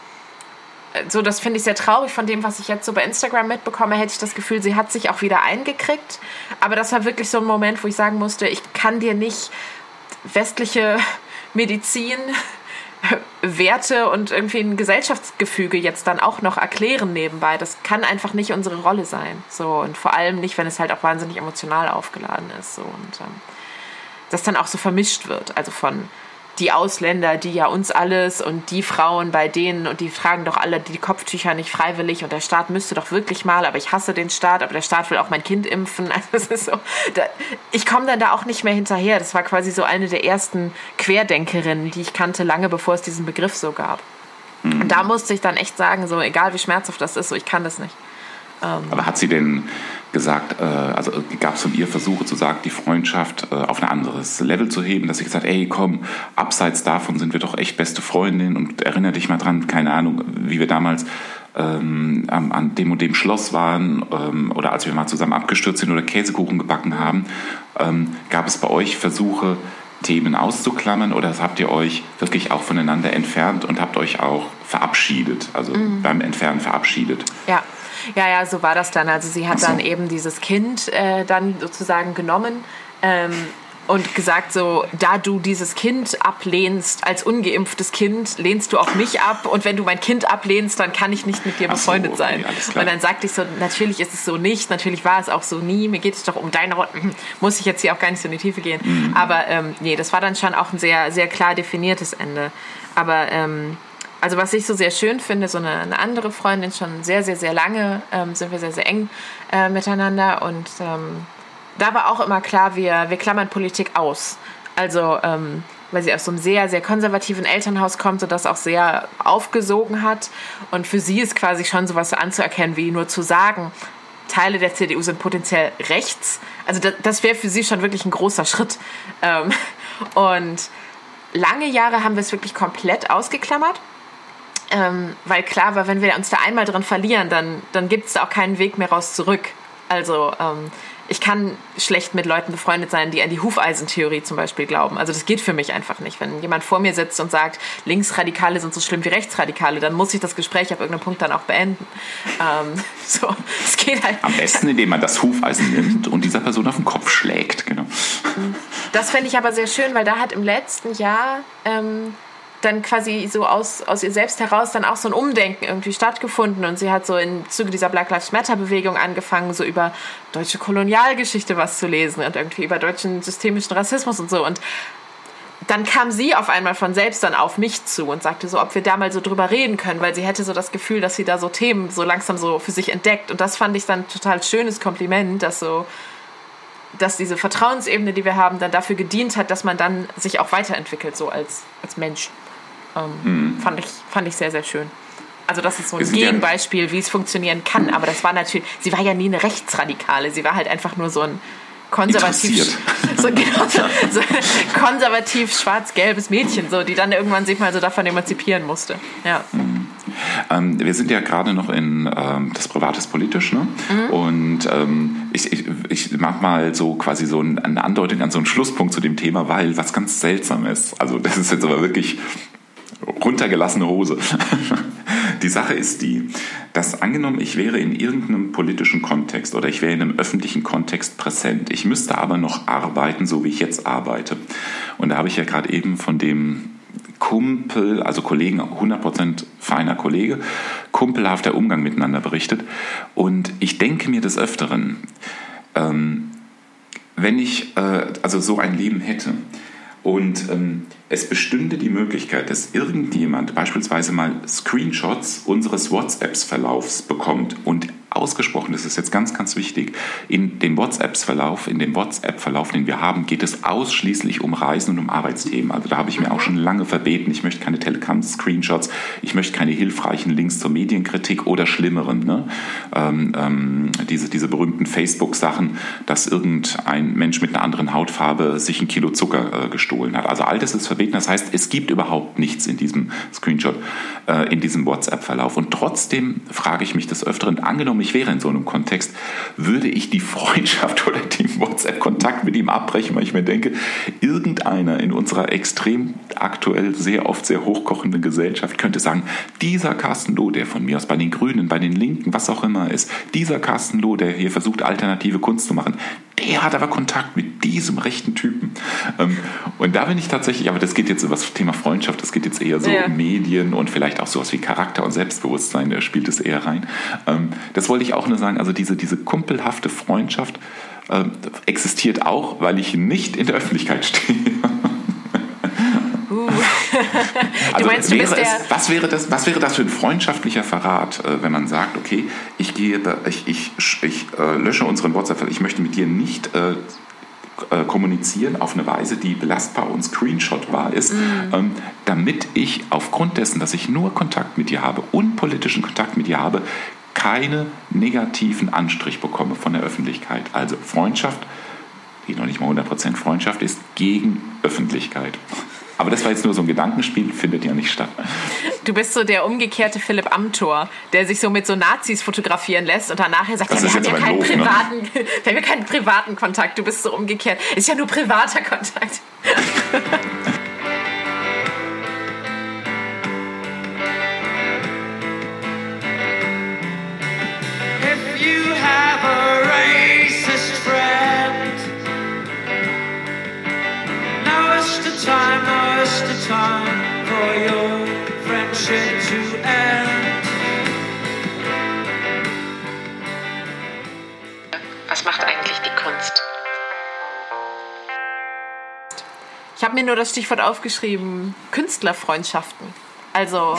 so, das finde ich sehr traurig von dem, was ich jetzt so bei Instagram mitbekomme, hätte ich das Gefühl, sie hat sich auch wieder eingekriegt. Aber das war wirklich so ein Moment, wo ich sagen musste, ich kann dir nicht westliche <laughs> Medizin, <laughs> Werte und irgendwie ein Gesellschaftsgefüge jetzt dann auch noch erklären nebenbei. Das kann einfach nicht unsere Rolle sein. So, und vor allem nicht, wenn es halt auch wahnsinnig emotional aufgeladen ist. So, und ähm, das dann auch so vermischt wird. Also von die Ausländer, die ja uns alles und die Frauen bei denen und die tragen doch alle die Kopftücher nicht freiwillig und der Staat müsste doch wirklich mal, aber ich hasse den Staat, aber der Staat will auch mein Kind impfen. <laughs> Also es ist so, da, ich komme dann da auch nicht mehr hinterher. Das war quasi so eine der ersten Querdenkerinnen, die ich kannte, lange bevor es diesen Begriff so gab. Mhm. Und da musste ich dann echt sagen, so egal wie schmerzhaft das ist, so ich kann das nicht. Ähm, aber hat sie denn gesagt, äh, also gab es von ihr Versuche zu sagen, die Freundschaft äh, auf ein anderes Level zu heben, dass sie gesagt, ey komm, abseits davon sind wir doch echt beste Freundinnen und erinnere dich mal dran, keine Ahnung, wie wir damals ähm, an dem und dem Schloss waren ähm, oder als wir mal zusammen abgestürzt sind oder Käsekuchen gebacken haben, ähm, gab es bei euch Versuche, Themen auszuklammern oder habt ihr euch wirklich auch voneinander entfernt und habt euch auch verabschiedet, also mhm. beim Entfernen verabschiedet? Ja. Ja, ja, so war das dann. Also sie hat so. dann eben dieses Kind äh, dann sozusagen genommen. Ähm, und gesagt so, da du dieses Kind ablehnst als ungeimpftes Kind, lehnst du auch mich ab und wenn du mein Kind ablehnst, dann kann ich nicht mit dir befreundet so, okay, sein. Und dann sagte ich so, natürlich ist es so nicht, natürlich war es auch so nie, mir geht es doch um deine Rolle, muss ich jetzt hier auch gar nicht so in die Tiefe gehen. Mhm. Aber ähm, nee, das war dann schon auch ein sehr, sehr klar definiertes Ende. Aber ähm, also was ich so sehr schön finde, so eine, eine andere Freundin, schon sehr, sehr, sehr lange ähm, sind wir sehr, sehr eng äh, miteinander und ähm, da war auch immer klar, wir, wir klammern Politik aus. Also ähm, weil sie aus so einem sehr, sehr konservativen Elternhaus kommt und das auch sehr aufgesogen hat. Und für sie ist quasi schon sowas anzuerkennen, wie nur zu sagen, Teile der CDU sind potenziell rechts. Also das, das wäre für sie schon wirklich ein großer Schritt. Ähm, <laughs> und lange Jahre haben wir es wirklich komplett ausgeklammert Ähm, weil klar war, wenn wir uns da einmal drin verlieren, dann, dann gibt es da auch keinen Weg mehr raus zurück. Also ähm, ich kann schlecht mit Leuten befreundet sein, die an die Hufeisentheorie zum Beispiel glauben. Also das geht für mich einfach nicht. Wenn jemand vor mir sitzt und sagt, Linksradikale sind so schlimm wie Rechtsradikale, dann muss ich das Gespräch auf irgendeinem Punkt dann auch beenden. Ähm, <laughs> so, es geht halt. Am besten, indem man das Hufeisen nimmt und dieser Person auf den Kopf schlägt. Genau. Das fände ich aber sehr schön, weil da hat im letzten Jahr ähm, dann quasi so aus, aus ihr selbst heraus dann auch so ein Umdenken irgendwie stattgefunden und sie hat so im Zuge dieser Black Lives Matter Bewegung angefangen, so über deutsche Kolonialgeschichte was zu lesen und irgendwie über deutschen systemischen Rassismus und so und dann kam sie auf einmal von selbst dann auf mich zu und sagte so, ob wir da mal so drüber reden können, weil sie hätte so das Gefühl, dass sie da so Themen so langsam so für sich entdeckt. Und das fand ich dann total schönes Kompliment, dass so, dass diese Vertrauensebene, die wir haben, dann dafür gedient hat, dass man dann sich auch weiterentwickelt, so als, als Mensch. Ähm, fand, ich, fand ich sehr, sehr schön. Also das ist so ein ja- Gegenbeispiel, wie es funktionieren kann. Aber das war natürlich, sie war ja nie eine Rechtsradikale. Sie war halt einfach nur so ein konservativ, <laughs> so, genau, so, so konservativ schwarz-gelbes Mädchen, so, die dann irgendwann sich mal so davon emanzipieren musste. Ja. Ähm, wir sind ja gerade noch in ähm, das Privates politisch, ne? Und ähm, ich, ich, ich mach mal so quasi so ein- eine Andeutung an so einen Schlusspunkt zu dem Thema, weil was ganz seltsam ist. Also das ist jetzt aber wirklich runtergelassene Hose. <laughs> Die Sache ist die, dass angenommen, ich wäre in irgendeinem politischen Kontext oder ich wäre in einem öffentlichen Kontext präsent. Ich müsste aber noch arbeiten, so wie ich jetzt arbeite. Und da habe ich ja gerade eben von dem Kumpel, also Kollegen, 100% feiner Kollege, kumpelhafter Umgang miteinander berichtet. Und ich denke mir des Öfteren, ähm, wenn ich äh, also so ein Leben hätte und ähm, es bestünde die Möglichkeit, dass irgendjemand beispielsweise mal Screenshots unseres WhatsApps-Verlaufs bekommt und ausgesprochen, das ist jetzt ganz, ganz wichtig, in dem WhatsApps-Verlauf, in dem WhatsApp-Verlauf, den wir haben, geht es ausschließlich um Reisen und um Arbeitsthemen. Also da habe ich mir auch schon lange verbeten, ich möchte keine Telegram-Screenshots, ich möchte keine hilfreichen Links zur Medienkritik oder schlimmeren, ne? ähm, ähm, diese, diese berühmten Facebook-Sachen, dass irgendein Mensch mit einer anderen Hautfarbe sich ein Kilo Zucker äh, gestohlen hat. Also all das ist verboten. Das heißt, es gibt überhaupt nichts in diesem Screenshot, äh, in diesem WhatsApp-Verlauf. Und trotzdem frage ich mich des Öfteren, angenommen, ich wäre in so einem Kontext, würde ich die <laughs> Freundschaft oder den WhatsApp-Kontakt mit ihm abbrechen, weil ich mir denke, irgendeiner in unserer extrem aktuell sehr oft sehr hochkochenden Gesellschaft könnte sagen, dieser Carsten Loh, der von mir aus bei den Grünen, bei den Linken, was auch immer ist, dieser Carsten Loh, der hier versucht, alternative Kunst zu machen, der hat aber Kontakt mit diesem rechten Typen. Ähm, und da bin ich tatsächlich, aber das geht jetzt über das Thema Freundschaft, das geht jetzt eher so Ja. um Medien und vielleicht auch sowas wie Charakter und Selbstbewusstsein, da spielt es eher rein. Ähm, das wollte ich auch nur sagen, also diese, diese kumpelhafte Freundschaft ähm, existiert auch, weil ich nicht in der Öffentlichkeit stehe. Uh. <laughs> Also meinst, du wäre bist es, der- was, wäre das, was wäre das für ein freundschaftlicher Verrat, äh, wenn man sagt, okay, ich, gehe, ich, ich, ich äh, lösche unseren WhatsApp, ich möchte mit dir nicht äh, äh, kommunizieren auf eine Weise, die belastbar und screenshotbar ist, ähm, damit ich aufgrund dessen, dass ich nur Kontakt mit dir habe, unpolitischen Kontakt mit dir habe, keine negativen Anstrich bekomme von der Öffentlichkeit. Also Freundschaft, die noch nicht mal 100% Freundschaft ist, gegen Öffentlichkeit. Aber das war jetzt nur so ein Gedankenspiel, findet ja nicht statt. Du bist so der umgekehrte Philipp Amthor, der sich so mit so Nazis fotografieren lässt und dann nachher sagt, Das ja, ist wir haben ja keinen doof, ne? privaten, <laughs> wir haben ja keinen privaten Kontakt. Du bist so umgekehrt. Ist ja nur privater Kontakt. If you have a racist is the time, now is the time for your friendship to end. Was macht eigentlich die Kunst? Ich habe mir nur das Stichwort aufgeschrieben, Künstlerfreundschaften. Also,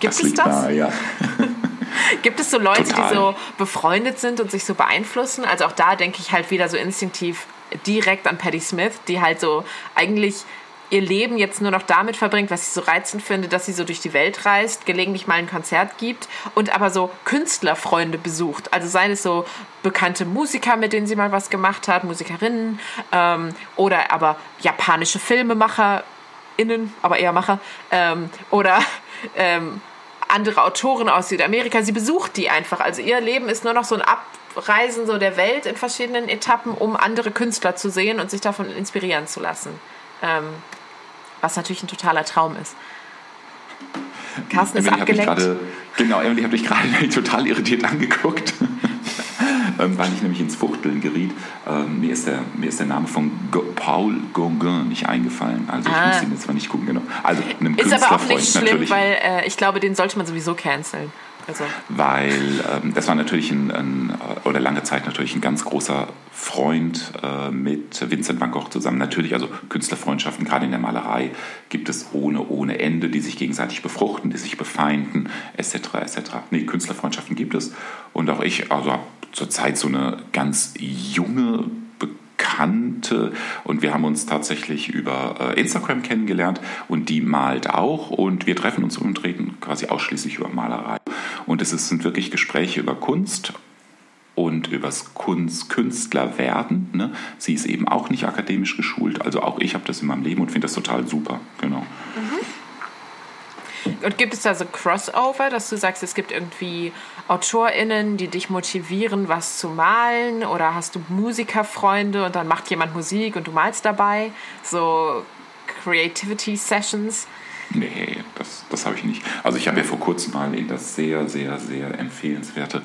gibt Das es das? nahe, ja. <laughs> Gibt es so Leute, Total. die so befreundet sind und sich so beeinflussen? Also auch da denke ich halt wieder so instinktiv direkt an Patti Smith, die halt so eigentlich ihr Leben jetzt nur noch damit verbringt, was ich so reizend finde, dass sie so durch die Welt reist, gelegentlich mal ein Konzert gibt und aber so Künstlerfreunde besucht. Also seien es so bekannte Musiker, mit denen sie mal was gemacht hat, Musikerinnen ähm, oder aber japanische FilmemacherInnen, aber eher Macher ähm, oder ähm, andere Autoren aus Südamerika. Sie besucht die einfach. Also ihr Leben ist nur noch so ein Abreisen so der Welt in verschiedenen Etappen, um andere Künstler zu sehen und sich davon inspirieren zu lassen. Ähm, was natürlich ein totaler Traum ist. Carsten ist Emily mich abgelenkt. gerade, genau, Emily hat mich gerade <laughs> total irritiert angeguckt, <laughs> ähm, weil ich nämlich ins Fuchteln geriet. Ähm, mir, ist der, mir ist der Name von Go Paul Gauguin nicht eingefallen. Also ich Ah. muss ihn jetzt mal nicht gucken, genau. Also einem Ist aber auch nicht schlimm, natürlich. weil äh, ich glaube, den sollte man sowieso canceln. Also, weil ähm, das war natürlich ein, ein, äh, oder lange Zeit natürlich ein ganz großer Freund äh, mit Vincent van Gogh zusammen. Natürlich, also Künstlerfreundschaften, gerade in der Malerei, gibt es ohne, ohne Ende, die sich gegenseitig befruchten, die sich befeinden, etc. etc. Nee, Künstlerfreundschaften gibt es. Und auch ich, also habe zurzeit so eine ganz junge Bekannte und wir haben uns tatsächlich über äh, Instagram kennengelernt und die malt auch und wir treffen uns und reden quasi ausschließlich über Malerei. Und es sind wirklich Gespräche über Kunst und übers Kunst, Künstlerwerden. Ne? Sie ist eben auch nicht akademisch geschult, also auch ich habe das in meinem Leben und finde das total super. Genau. und gibt es da so Crossover, dass du sagst, es gibt irgendwie AutorInnen, die dich motivieren, was zu malen? Oder hast du Musikerfreunde und dann macht jemand Musik und du malst dabei? So Creativity Sessions? Nee, das, das habe ich nicht. Also ich habe ja vor kurzem mal in das sehr, sehr, sehr empfehlenswerte,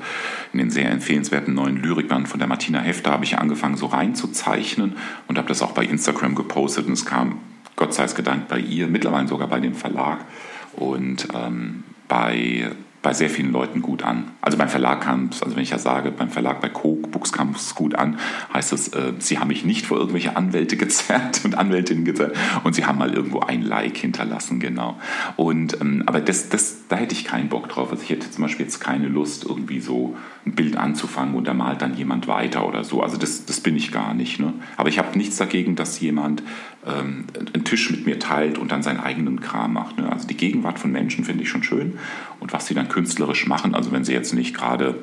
in den sehr empfehlenswerten neuen Lyrikband von der Martina Hefter habe ich angefangen so reinzuzeichnen und habe das auch bei Instagram gepostet und es kam, Gott sei es gedankt, bei ihr, mittlerweile sogar bei dem Verlag und ähm, bei, bei sehr vielen Leuten gut an. Also beim Verlag kam es, also wenn ich ja sage, beim Verlag bei Coke Books kam es gut an, heißt es, äh, sie haben mich nicht vor irgendwelche Anwälte <laughs> gezerrt und Anwältinnen gezerrt und sie haben mal irgendwo ein Like hinterlassen, genau. Und ähm, aber das, das, da hätte ich keinen Bock drauf. Also ich hätte zum Beispiel jetzt keine Lust, irgendwie so ein Bild anzufangen und da malt dann jemand weiter oder so. Also das, das bin ich gar nicht. Ne? Aber ich habe nichts dagegen, dass jemand ähm, einen Tisch mit mir teilt und dann seinen eigenen Kram macht. Ne? Also die Gegenwart von Menschen finde ich schon schön. Und was sie dann künstlerisch machen, also wenn sie jetzt nicht gerade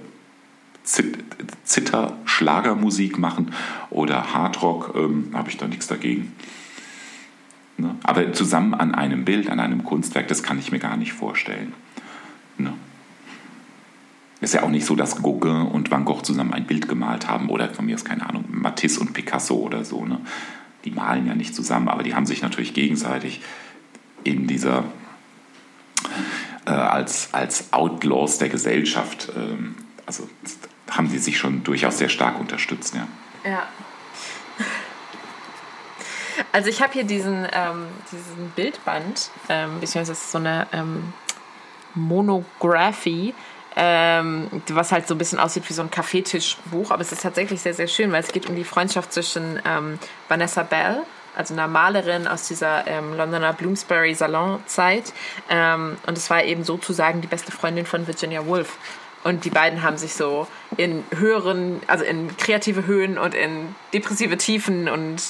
Zit- Zitter, Schlagermusik machen oder Hardrock, ähm, habe ich da nichts dagegen. Ne? Aber zusammen an einem Bild, an einem Kunstwerk, das kann ich mir gar nicht vorstellen. Ne? Ist ja auch nicht so, dass Gauguin und Van Gogh zusammen ein Bild gemalt haben oder von mir aus, keine Ahnung, Matisse und Picasso oder so. Ne? Die malen ja nicht zusammen, aber die haben sich natürlich gegenseitig in dieser, äh, als, als Outlaws der Gesellschaft, ähm, also haben die sich schon durchaus sehr stark unterstützt. Ja. Ja. Also ich habe hier diesen, ähm, diesen Bildband, ähm, beziehungsweise so eine ähm, Monographie, ähm, was halt so ein bisschen aussieht wie so ein Kaffeetischbuch, aber es ist tatsächlich sehr, sehr schön, weil es geht um die Freundschaft zwischen ähm, Vanessa Bell, also einer Malerin aus dieser ähm, Londoner Bloomsbury Salon-Zeit, ähm, und es war eben sozusagen die beste Freundin von Virginia Woolf. Und die beiden haben sich so in höheren, also in kreative Höhen und in depressive Tiefen und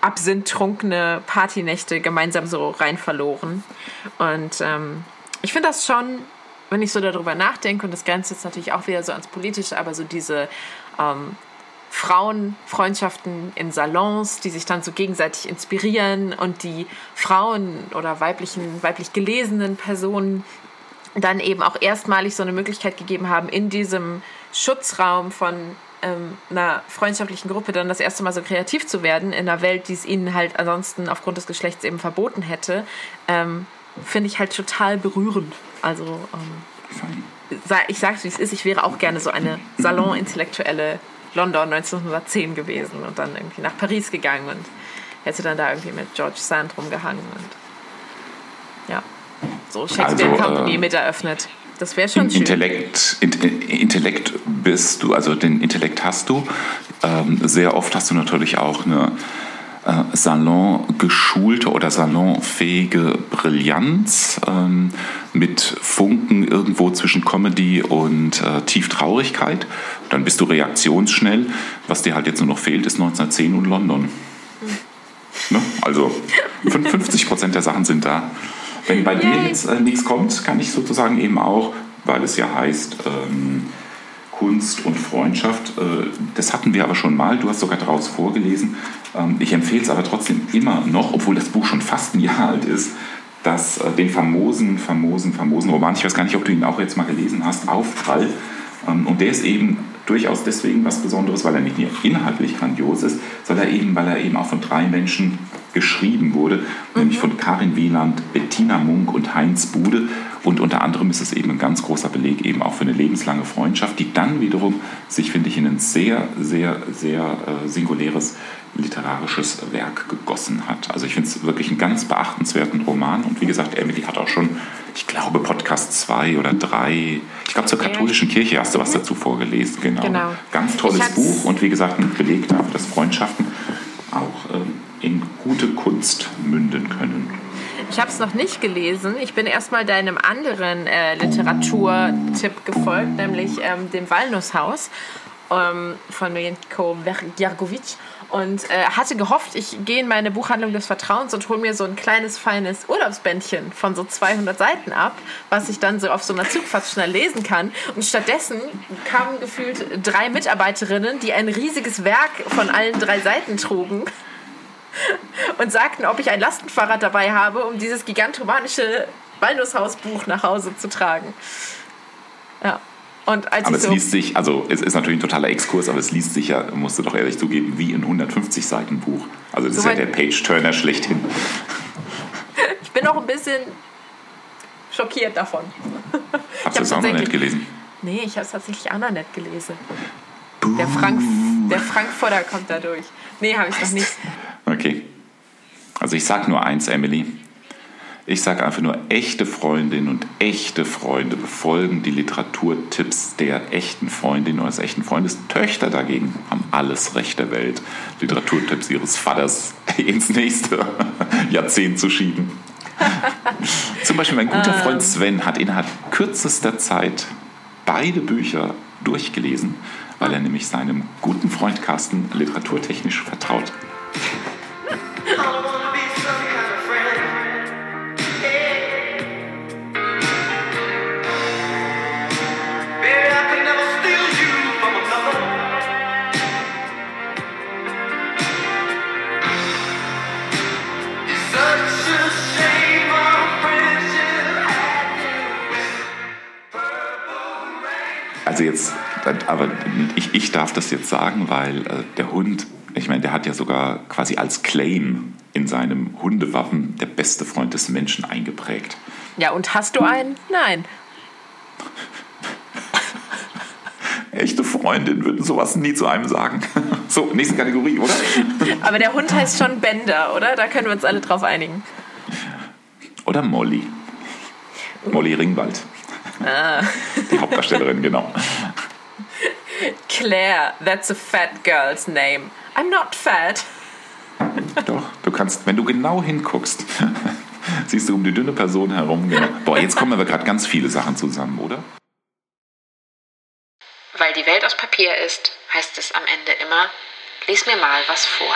absinthtrunkene Partynächte gemeinsam so rein verloren. Und ähm, ich finde das schon, wenn ich so darüber nachdenke, und das grenzt jetzt natürlich auch wieder so ans Politische, aber so diese ähm, Frauenfreundschaften in Salons, die sich dann so gegenseitig inspirieren und die Frauen oder weiblichen, weiblich gelesenen Personen dann eben auch erstmalig so eine Möglichkeit gegeben haben, in diesem Schutzraum von ähm, einer freundschaftlichen Gruppe dann das erste Mal so kreativ zu werden, in einer Welt, die es ihnen halt ansonsten aufgrund des Geschlechts eben verboten hätte, ähm, finde ich halt total berührend. Also ähm, ich sag's wie es ist, ich wäre auch gerne so eine Salon-intellektuelle London 1910 gewesen und dann irgendwie nach Paris gegangen und hätte dann da irgendwie mit George Sand rumgehangen und ja, so Shakespeare Also, Company äh, mit eröffnet. Das wäre schon schön. Intellekt, Int- Intellekt bist du, also den Intellekt hast du. Ähm, sehr oft hast du natürlich auch eine äh, salongeschulte oder salonfähige Brillanz ähm, mit Funken irgendwo zwischen Comedy und äh, Tieftraurigkeit. Dann bist du reaktionsschnell. Was dir halt jetzt nur noch fehlt, ist 1910 und London. Ne? Also 50 <laughs> Prozent der Sachen sind da. Wenn bei dir jetzt äh, nichts kommt, kann ich sozusagen eben auch, weil es ja heißt ähm, Kunst und Freundschaft, äh, das hatten wir aber schon mal, du hast sogar daraus vorgelesen. Ähm, ich empfehle es aber trotzdem immer noch, obwohl das Buch schon fast ein Jahr alt ist, das, äh, den famosen, famosen, famosen Roman, ich weiß gar nicht, ob du ihn auch jetzt mal gelesen hast, Aufprall. Ähm, und der ist eben durchaus deswegen was Besonderes, weil er nicht nur inhaltlich grandios ist, sondern eben, weil er eben auch von drei Menschen geschrieben wurde, mhm. nämlich von Karin Wieland, Bettina Munk und Heinz Bude. Und unter anderem ist es eben ein ganz großer Beleg eben auch für eine lebenslange Freundschaft, die dann wiederum sich, finde ich, in ein sehr, sehr, sehr äh, singuläres literarisches Werk gegossen hat. Also ich finde es wirklich einen ganz beachtenswerten Roman. Und wie gesagt, Emily hat auch schon, ich glaube, Podcast 2 oder 3, ich glaube, zur katholischen Kirche hast du was dazu vorgelesen. Genau. genau. Ganz tolles Buch und wie gesagt, ein Beleg dafür, dass Freundschaften auch ähm, in gute Kunst münden können. Ich habe es noch nicht gelesen. Ich bin erstmal deinem anderen äh, Literaturtipp gefolgt, nämlich ähm, dem Walnusshaus ähm, von Milenko Jargovic und äh, hatte gehofft, ich gehe in meine Buchhandlung des Vertrauens und hole mir so ein kleines, feines Urlaubsbändchen von so 200 Seiten ab, was ich dann so auf so einer Zugfahrt schnell lesen kann. Und stattdessen kamen gefühlt drei Mitarbeiterinnen, die ein riesiges Werk von allen drei Seiten trugen und sagten, ob ich ein Lastenfahrrad dabei habe, um dieses gigantomanische Walnusshausbuch nach Hause zu tragen. Ja. Und als aber es so liest sich, also es ist natürlich ein totaler Exkurs, aber es liest sich ja, musst du doch ehrlich zugeben, wie ein 150 Seiten Buch. Also das so ist ja der Page-Turner schlechthin. <laughs> ich bin auch ein bisschen schockiert davon. Hast du es auch noch nicht gelesen? Nee, ich habe es tatsächlich auch noch nicht gelesen. Der, Frank, der Frankfurter kommt da durch. Nee, habe ich noch nicht. Okay. Also ich sag nur eins, Emily. Ich sage einfach nur, echte Freundinnen und echte Freunde befolgen die Literaturtipps der echten Freundin oder des echten Freundes. Töchter dagegen haben alles Recht der Welt, Literaturtipps ihres Vaters <laughs> ins nächste <laughs> Jahrzehnt zu schieben. <laughs> Zum Beispiel mein guter Freund Sven hat innerhalb kürzester Zeit beide Bücher durchgelesen, weil er nämlich seinem guten Freund Carsten literaturtechnisch vertraut. Also jetzt, aber ich, ich darf das jetzt sagen, weil äh, der Hund, ich meine, der hat ja sogar quasi als Claim in seinem Hundewappen der beste Freund des Menschen eingeprägt. Ja, und hast du einen? Nein. <laughs> Echte Freundin würden sowas nie zu einem sagen. <laughs> So, nächste Kategorie, oder? <laughs> Aber der Hund heißt schon Bender, oder? Da können wir uns alle drauf einigen. Oder Molly. Molly Ringwald. Ah. Die Hauptdarstellerin, genau. Claire, that's a fat girl's name. I'm not fat. Doch, du kannst, wenn du genau hinguckst, <laughs> siehst du um die dünne Person herum. Genau. Boah, jetzt kommen aber gerade ganz viele Sachen zusammen, oder? Weil die Welt aus Papier ist, heißt es am Ende immer, lies mir mal was vor.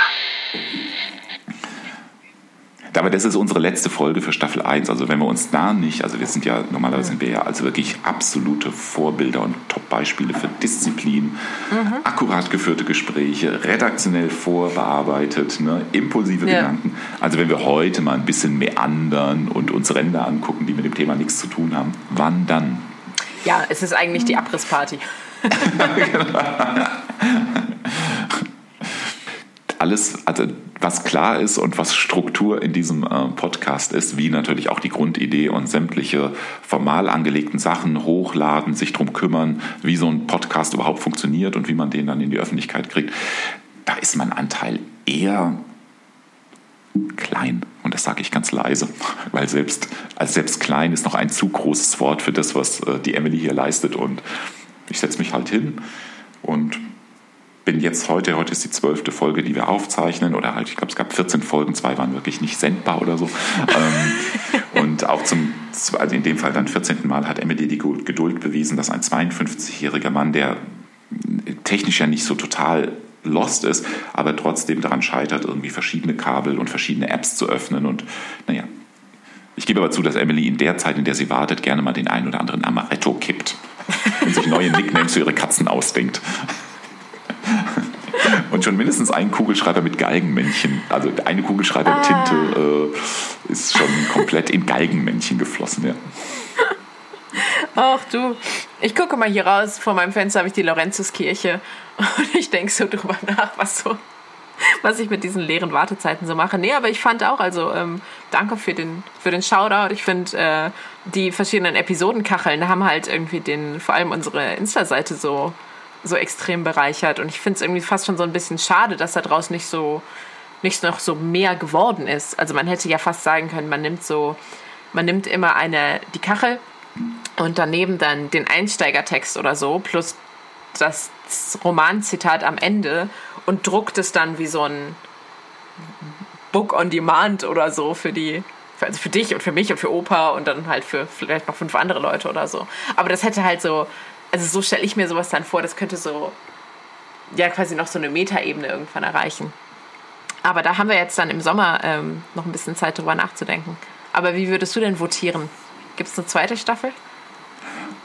Aber das ist unsere letzte Folge für Staffel 1. Also wenn wir uns da nicht, also wir sind ja, normalerweise sind wir ja also wirklich absolute Vorbilder und Top-Beispiele für Disziplin, mhm. akkurat geführte Gespräche, redaktionell vorbearbeitet, ne, impulsive ja. Gedanken. Also wenn wir heute mal ein bisschen meandern und uns Ränder angucken, die mit dem Thema nichts zu tun haben, wann dann? Ja, es ist eigentlich die Abrissparty. <laughs> <laughs> Alles, also was klar ist und was Struktur in diesem äh, Podcast ist, wie natürlich auch die Grundidee und sämtliche formal angelegten Sachen hochladen, sich darum kümmern, wie so ein Podcast überhaupt funktioniert und wie man den dann in die Öffentlichkeit kriegt, da ist mein Anteil eher klein. Und das sage ich ganz leise, weil selbst, als selbst klein ist noch ein zu großes Wort für das, was äh, die Emily hier leistet. Und ich setze mich halt hin und bin jetzt heute, heute ist die zwölfte Folge, die wir aufzeichnen, oder halt, ich glaube, es gab 14 Folgen, zwei waren wirklich nicht sendbar oder so. <laughs> ähm, und auch zum, also in dem Fall dann 14. Mal hat Emily die Geduld bewiesen, dass ein 52-jähriger Mann, der technisch ja nicht so total lost ist, aber trotzdem daran scheitert, irgendwie verschiedene Kabel und verschiedene Apps zu öffnen. Und naja, ich gebe aber zu, dass Emily in der Zeit, in der sie wartet, gerne mal den einen oder anderen Amaretto kippt und sich neue Nicknames für ihre Katzen ausdenkt. <laughs> Und schon mindestens ein Kugelschreiber mit Geigenmännchen. Also eine Kugelschreibertinte äh, ist schon komplett in Geigenmännchen geflossen, ja. Ach du, ich gucke mal hier raus, vor meinem Fenster habe ich die Lorenzuskirche und ich denke so drüber nach, was so, was ich mit diesen leeren Wartezeiten so mache. Nee, aber ich fand auch, also ähm, danke für den, für den Shoutout. Ich finde, äh, die verschiedenen Episodenkacheln haben halt irgendwie den, vor allem unsere Insta-Seite so, so extrem bereichert und ich finde es irgendwie fast schon so ein bisschen schade, dass da draußen nicht so, nicht noch so mehr geworden ist. Also man hätte ja fast sagen können, man nimmt so, man nimmt immer eine, die Kachel und daneben dann den Einsteigertext oder so, plus das Romanzitat am Ende und druckt es dann wie so ein Book on Demand oder so für die, also für dich und für mich und für Opa und dann halt für vielleicht noch fünf andere Leute oder so. Aber das hätte halt so, also so stelle ich mir sowas dann vor, das könnte so, ja, quasi noch so eine Metaebene irgendwann erreichen. Aber da haben wir jetzt dann im Sommer ähm, noch ein bisschen Zeit drüber nachzudenken. Aber wie würdest du denn votieren? Gibt es eine zweite Staffel?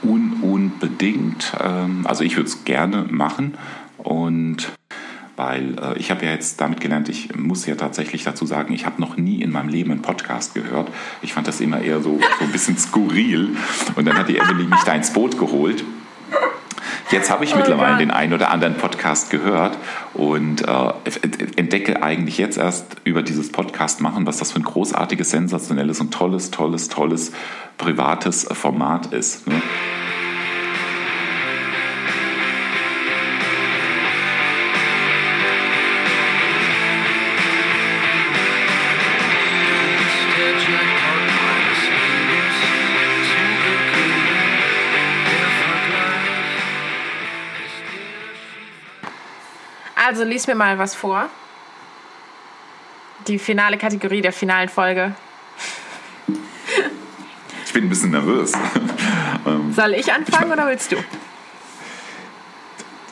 Un unbedingt. Ähm, also ich würde es gerne machen. Und weil äh, ich habe ja jetzt damit gelernt, ich muss ja tatsächlich dazu sagen, ich habe noch nie in meinem Leben einen Podcast gehört. Ich fand das immer eher so, so ein bisschen <laughs> skurril. Und dann hat die Emily mich da ins Boot geholt. Jetzt habe ich oh mittlerweile Gott. den einen oder anderen Podcast gehört und äh, entdecke eigentlich jetzt erst über dieses Podcast machen, was das für ein großartiges, sensationelles und tolles, tolles, tolles privates Format ist. Ne? Also lies mir mal was vor. Die finale Kategorie der finalen Folge. Ich bin ein bisschen nervös. <laughs> Ähm, Soll ich anfangen ich oder willst du?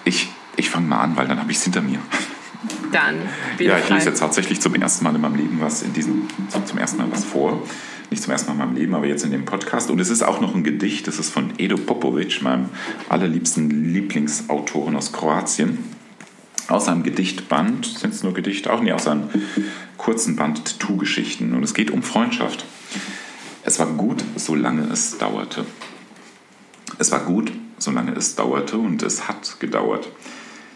Ich, ich fange mal an, weil dann habe ich es hinter mir. Dann. <laughs> Ja, ich lese jetzt tatsächlich zum ersten Mal in meinem Leben was in diesem, zum ersten Mal was vor. Nicht zum ersten Mal in meinem Leben, aber jetzt in dem Podcast. Und es ist auch noch ein Gedicht. Das ist von Edo Popovic, meinem allerliebsten Lieblingsautoren aus Kroatien aus einem Gedichtband, sind es nur Gedichte, auch nie aus einem kurzen Band Tattoo-Geschichten. Und es geht um Freundschaft. Es war gut, solange es dauerte. Es war gut, solange es dauerte und es hat gedauert.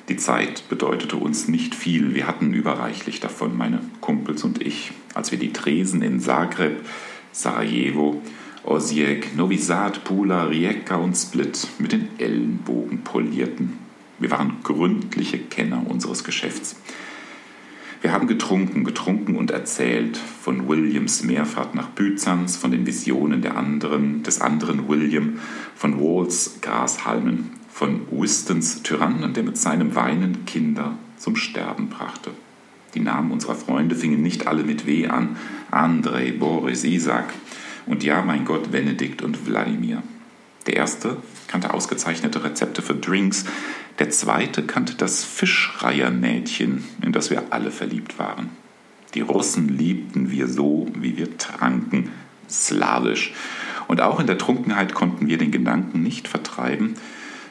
Die Zeit bedeutete uns nicht viel. Wir hatten überreichlich davon, meine Kumpels und ich, als wir die Tresen in Zagreb, Sarajevo, Osijek, Novi Sad, Pula, Rijeka und Split mit den Ellenbogen polierten wir waren gründliche Kenner unseres Geschäfts. Wir haben getrunken, getrunken und erzählt von Williams Mehrfahrt nach Byzanz, von den Visionen der anderen, des anderen William, von Walls Grashalmen, von Wistons Tyrannen, der mit seinem Weinen Kinder zum Sterben brachte. Die Namen unserer Freunde fingen nicht alle mit W an. Andrei, Boris, Isaac und ja, mein Gott, Benedikt und Wladimir. Der erste kannte ausgezeichnete Rezepte für Drinks, der zweite kannte das Fischreiernädchen, in das wir alle verliebt waren. Die Russen liebten wir so, wie wir tranken, slawisch. Und auch in der Trunkenheit konnten wir den Gedanken nicht vertreiben,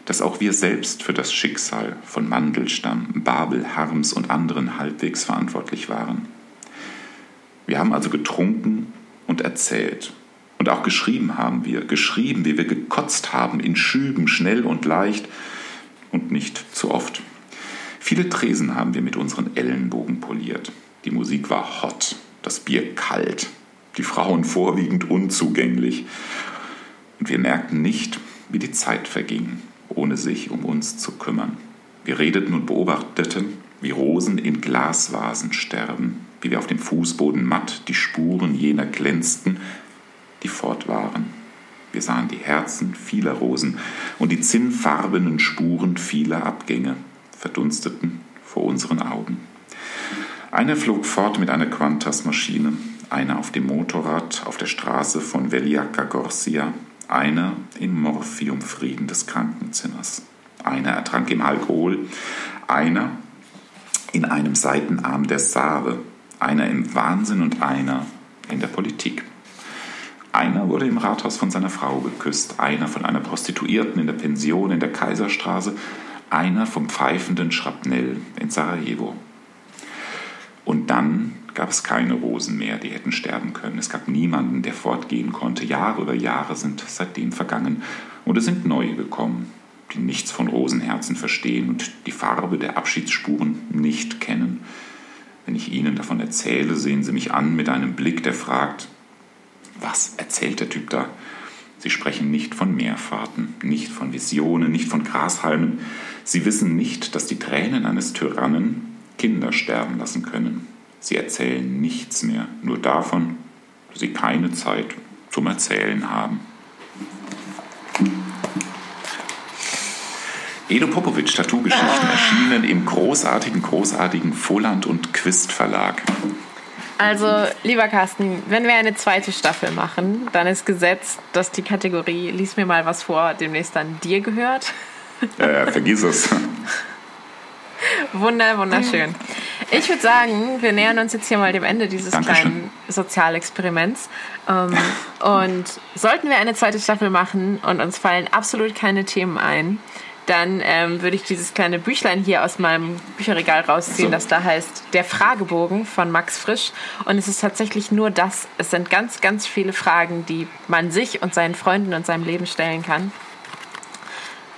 dass auch wir selbst für das Schicksal von Mandelstamm, Babel, Harms und anderen halbwegs verantwortlich waren. Wir haben also getrunken und erzählt. Und auch geschrieben haben wir, geschrieben, wie wir gekotzt haben, in Schüben, schnell und leicht, und nicht zu oft. Viele Tresen haben wir mit unseren Ellenbogen poliert. Die Musik war hot, das Bier kalt, die Frauen vorwiegend unzugänglich. Und wir merkten nicht, wie die Zeit verging, ohne sich um uns zu kümmern. Wir redeten und beobachteten, wie Rosen in Glasvasen sterben, wie wir auf dem Fußboden matt die Spuren jener glänzten, die fort waren. Wir sahen die Herzen vieler Rosen und die zinnfarbenen Spuren vieler Abgänge verdunsteten vor unseren Augen. Einer flog fort mit einer Qantas-Maschine, einer auf dem Motorrad auf der Straße von Veliaca Gorsia, einer im Morphiumfrieden des Krankenzimmers, einer ertrank im Alkohol, einer in einem Seitenarm der Save, einer im Wahnsinn und einer in der Politik. Einer wurde im Rathaus von seiner Frau geküsst, einer von einer Prostituierten in der Pension in der Kaiserstraße, einer vom pfeifenden Schrapnell in Sarajevo. Und dann gab es keine Rosen mehr, die hätten sterben können. Es gab niemanden, der fortgehen konnte. Jahre über Jahre sind seitdem vergangen. Und es sind neue gekommen, die nichts von Rosenherzen verstehen und die Farbe der Abschiedsspuren nicht kennen. Wenn ich Ihnen davon erzähle, sehen Sie mich an mit einem Blick, der fragt, was erzählt der Typ da? Sie sprechen nicht von Meerfahrten, nicht von Visionen, nicht von Grashalmen. Sie wissen nicht, dass die Tränen eines Tyrannen Kinder sterben lassen können. Sie erzählen nichts mehr, nur davon, dass sie keine Zeit zum Erzählen haben. Edo Popovic, Tattoo-Geschichten, erschienen im großartigen, großartigen Volland und Quist Verlag. Also, lieber Carsten, wenn wir eine zweite Staffel machen, dann ist gesetzt, dass die Kategorie Lies mir mal was vor demnächst an dir gehört. Äh, vergiss es. Wunder, wunderschön. Ich würde sagen, wir nähern uns jetzt hier mal dem Ende dieses Dankeschön. kleinen Sozialexperiments. Ähm, und sollten wir eine zweite Staffel machen und uns fallen absolut keine Themen ein, dann ähm, würde ich dieses kleine Büchlein hier aus meinem Bücherregal rausziehen, So. das da heißt Der Fragebogen von Max Frisch. Und es ist tatsächlich nur das. Es sind ganz, ganz viele Fragen, die man sich und seinen Freunden und seinem Leben stellen kann.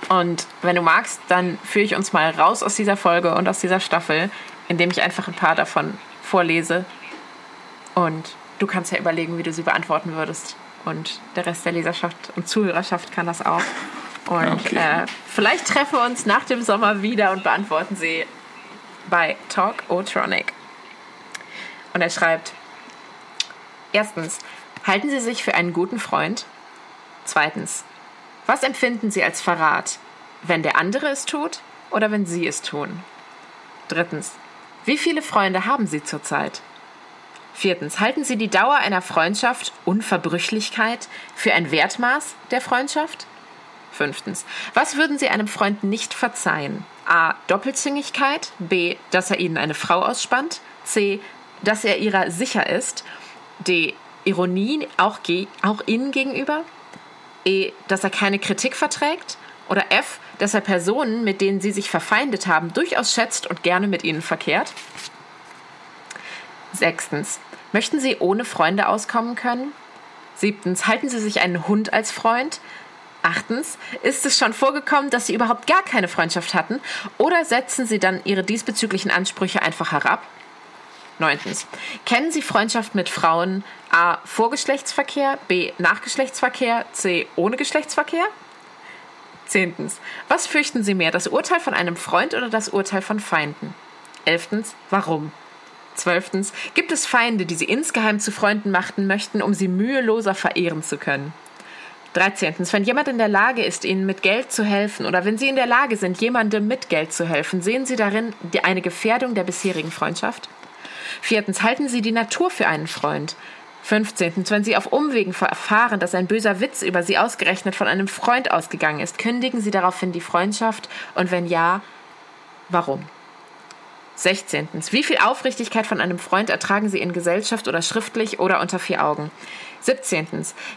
Und wenn du magst, dann führe ich uns mal raus aus dieser Folge und aus dieser Staffel, indem ich einfach ein paar davon vorlese. Und du kannst ja überlegen, wie du sie beantworten würdest. Und der Rest der Leserschaft und Zuhörerschaft kann das auch. Und Okay. äh, vielleicht treffen wir uns nach dem Sommer wieder und beantworten sie bei Talk Otronic. Und er schreibt: Erstens, halten Sie sich für einen guten Freund? Zweitens, was empfinden Sie als Verrat? Wenn der andere es tut oder wenn Sie es tun? Drittens, wie viele Freunde haben Sie zurzeit? Viertens, halten Sie die Dauer einer Freundschaft, Unverbrüchlichkeit, für ein Wertmaß der Freundschaft? Fünftens, was würden Sie einem Freund nicht verzeihen? A. Doppelzüngigkeit. B. Dass er Ihnen eine Frau ausspannt. C. Dass er ihrer sicher ist. D. Ironie auch, ge auch Ihnen gegenüber. E. Dass er keine Kritik verträgt. Oder F. Dass er Personen, mit denen Sie sich verfeindet haben, durchaus schätzt und gerne mit ihnen verkehrt. Sechstens. Möchten Sie ohne Freunde auskommen können? Siebtens. Halten Sie sich einen Hund als Freund? Achtens. Ist es schon vorgekommen, dass Sie überhaupt gar keine Freundschaft hatten? Oder setzen Sie dann Ihre diesbezüglichen Ansprüche einfach herab? Neuntens. Kennen Sie Freundschaft mit Frauen A. Vor Geschlechtsverkehr, B. Nach Geschlechtsverkehr, C. Ohne Geschlechtsverkehr? Zehntens. Was fürchten Sie mehr, das Urteil von einem Freund oder das Urteil von Feinden? Elftens. Warum? Zwölftens. Gibt es Feinde, die Sie insgeheim zu Freunden machten möchten, um sie müheloser verehren zu können? 13. Wenn jemand in der Lage ist, Ihnen mit Geld zu helfen oder wenn Sie in der Lage sind, jemandem mit Geld zu helfen, sehen Sie darin eine Gefährdung der bisherigen Freundschaft? Viertens, halten Sie die Natur für einen Freund. 15. Wenn Sie auf Umwegen erfahren, dass ein böser Witz über Sie ausgerechnet von einem Freund ausgegangen ist, kündigen Sie daraufhin die Freundschaft und wenn ja, warum? 16. Wie viel Aufrichtigkeit von einem Freund ertragen Sie in Gesellschaft oder schriftlich oder unter vier Augen? 17.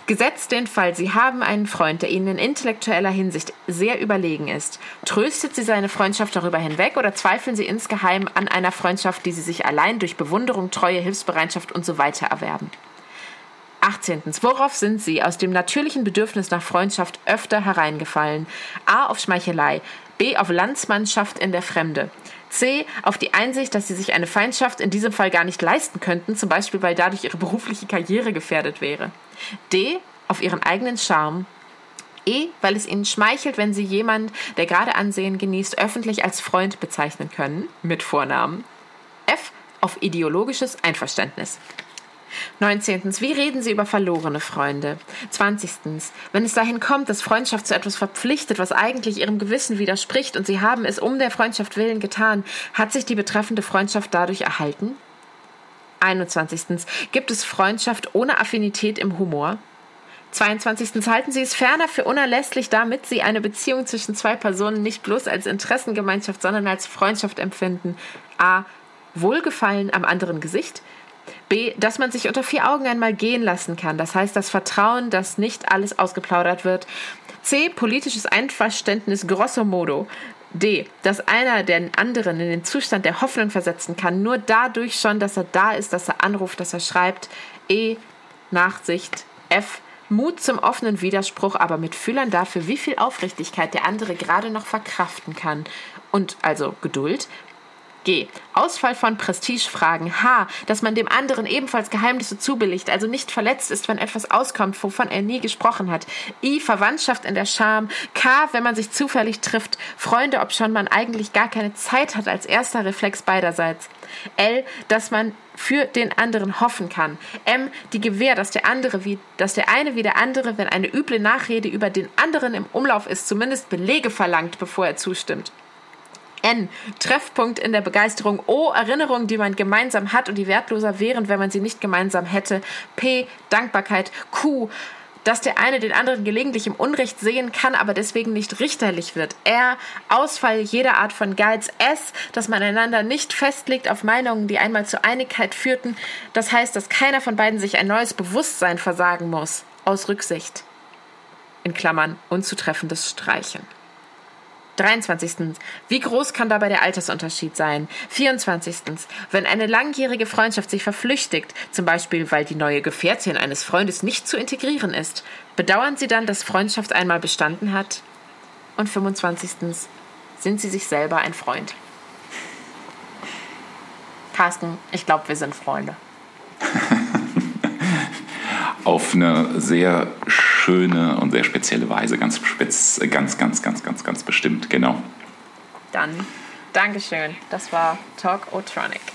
Gesetzt den Fall, Sie haben einen Freund, der Ihnen in intellektueller Hinsicht sehr überlegen ist. Tröstet Sie seine Freundschaft darüber hinweg oder zweifeln Sie insgeheim an einer Freundschaft, die Sie sich allein durch Bewunderung, Treue, Hilfsbereitschaft und so erwerben? 18. Worauf sind Sie aus dem natürlichen Bedürfnis nach Freundschaft öfter hereingefallen? A. Auf Schmeichelei. B. Auf Landsmannschaft in der Fremde. C. Auf die Einsicht, dass Sie sich eine Feindschaft in diesem Fall gar nicht leisten könnten, zum Beispiel weil dadurch Ihre berufliche Karriere gefährdet wäre. D. Auf Ihren eigenen Charme. E. Weil es Ihnen schmeichelt, wenn Sie jemand, der gerade Ansehen genießt, öffentlich als Freund bezeichnen können, mit Vornamen. F. Auf ideologisches Einverständnis. 19. Wie reden Sie über verlorene Freunde? 20. Wenn es dahin kommt, dass Freundschaft zu etwas verpflichtet, was eigentlich Ihrem Gewissen widerspricht und Sie haben es um der Freundschaft willen getan, hat sich die betreffende Freundschaft dadurch erhalten? 21. Gibt es Freundschaft ohne Affinität im Humor? 22. Halten Sie es ferner für unerlässlich, damit Sie eine Beziehung zwischen zwei Personen nicht bloß als Interessengemeinschaft, sondern als Freundschaft empfinden. A. Wohlgefallen am anderen Gesicht. B. Dass man sich unter vier Augen einmal gehen lassen kann. Das heißt, das Vertrauen, dass nicht alles ausgeplaudert wird. C. Politisches Einverständnis grosso modo. D. Dass einer den anderen in den Zustand der Hoffnung versetzen kann, nur dadurch schon, dass er da ist, dass er anruft, dass er schreibt. E. Nachsicht. F. Mut zum offenen Widerspruch, aber mit Fühlern dafür, wie viel Aufrichtigkeit der andere gerade noch verkraften kann. Und also Geduld. G. Ausfall von Prestigefragen. H. Dass man dem anderen ebenfalls Geheimnisse zubilligt, also nicht verletzt ist, wenn etwas auskommt, wovon er nie gesprochen hat. I. Verwandtschaft in der Scham. K. Wenn man sich zufällig trifft. Freunde, ob schon man eigentlich gar keine Zeit hat, als erster Reflex beiderseits. L. Dass man für den anderen hoffen kann. M. Die Gewähr, dass der andere wie, dass der eine wie der andere, wenn eine üble Nachrede über den anderen im Umlauf ist, zumindest Belege verlangt, bevor er zustimmt. N. Treffpunkt in der Begeisterung. O. Erinnerungen, die man gemeinsam hat und die wertloser wären, wenn man sie nicht gemeinsam hätte. P. Dankbarkeit. Q dass der eine den anderen gelegentlich im Unrecht sehen kann, aber deswegen nicht richterlich wird. R. Ausfall jeder Art von Geiz. S. Dass man einander nicht festlegt auf Meinungen, die einmal zur Einigkeit führten. Das heißt, dass keiner von beiden sich ein neues Bewusstsein versagen muss. Aus Rücksicht. In Klammern unzutreffendes Streichen. 23. Wie groß kann dabei der Altersunterschied sein? 24. Wenn eine langjährige Freundschaft sich verflüchtigt, zum Beispiel weil die neue Gefährtin eines Freundes nicht zu integrieren ist, bedauern Sie dann, dass Freundschaft einmal bestanden hat? Und 25. Sind Sie sich selber ein Freund? Carsten, ich glaube, wir sind Freunde. <laughs> Auf eine sehr schöne und sehr spezielle Weise, ganz, spez, ganz, ganz, ganz, ganz, ganz bestimmt, genau. Dann, Dankeschön. Das war Talk Otronic.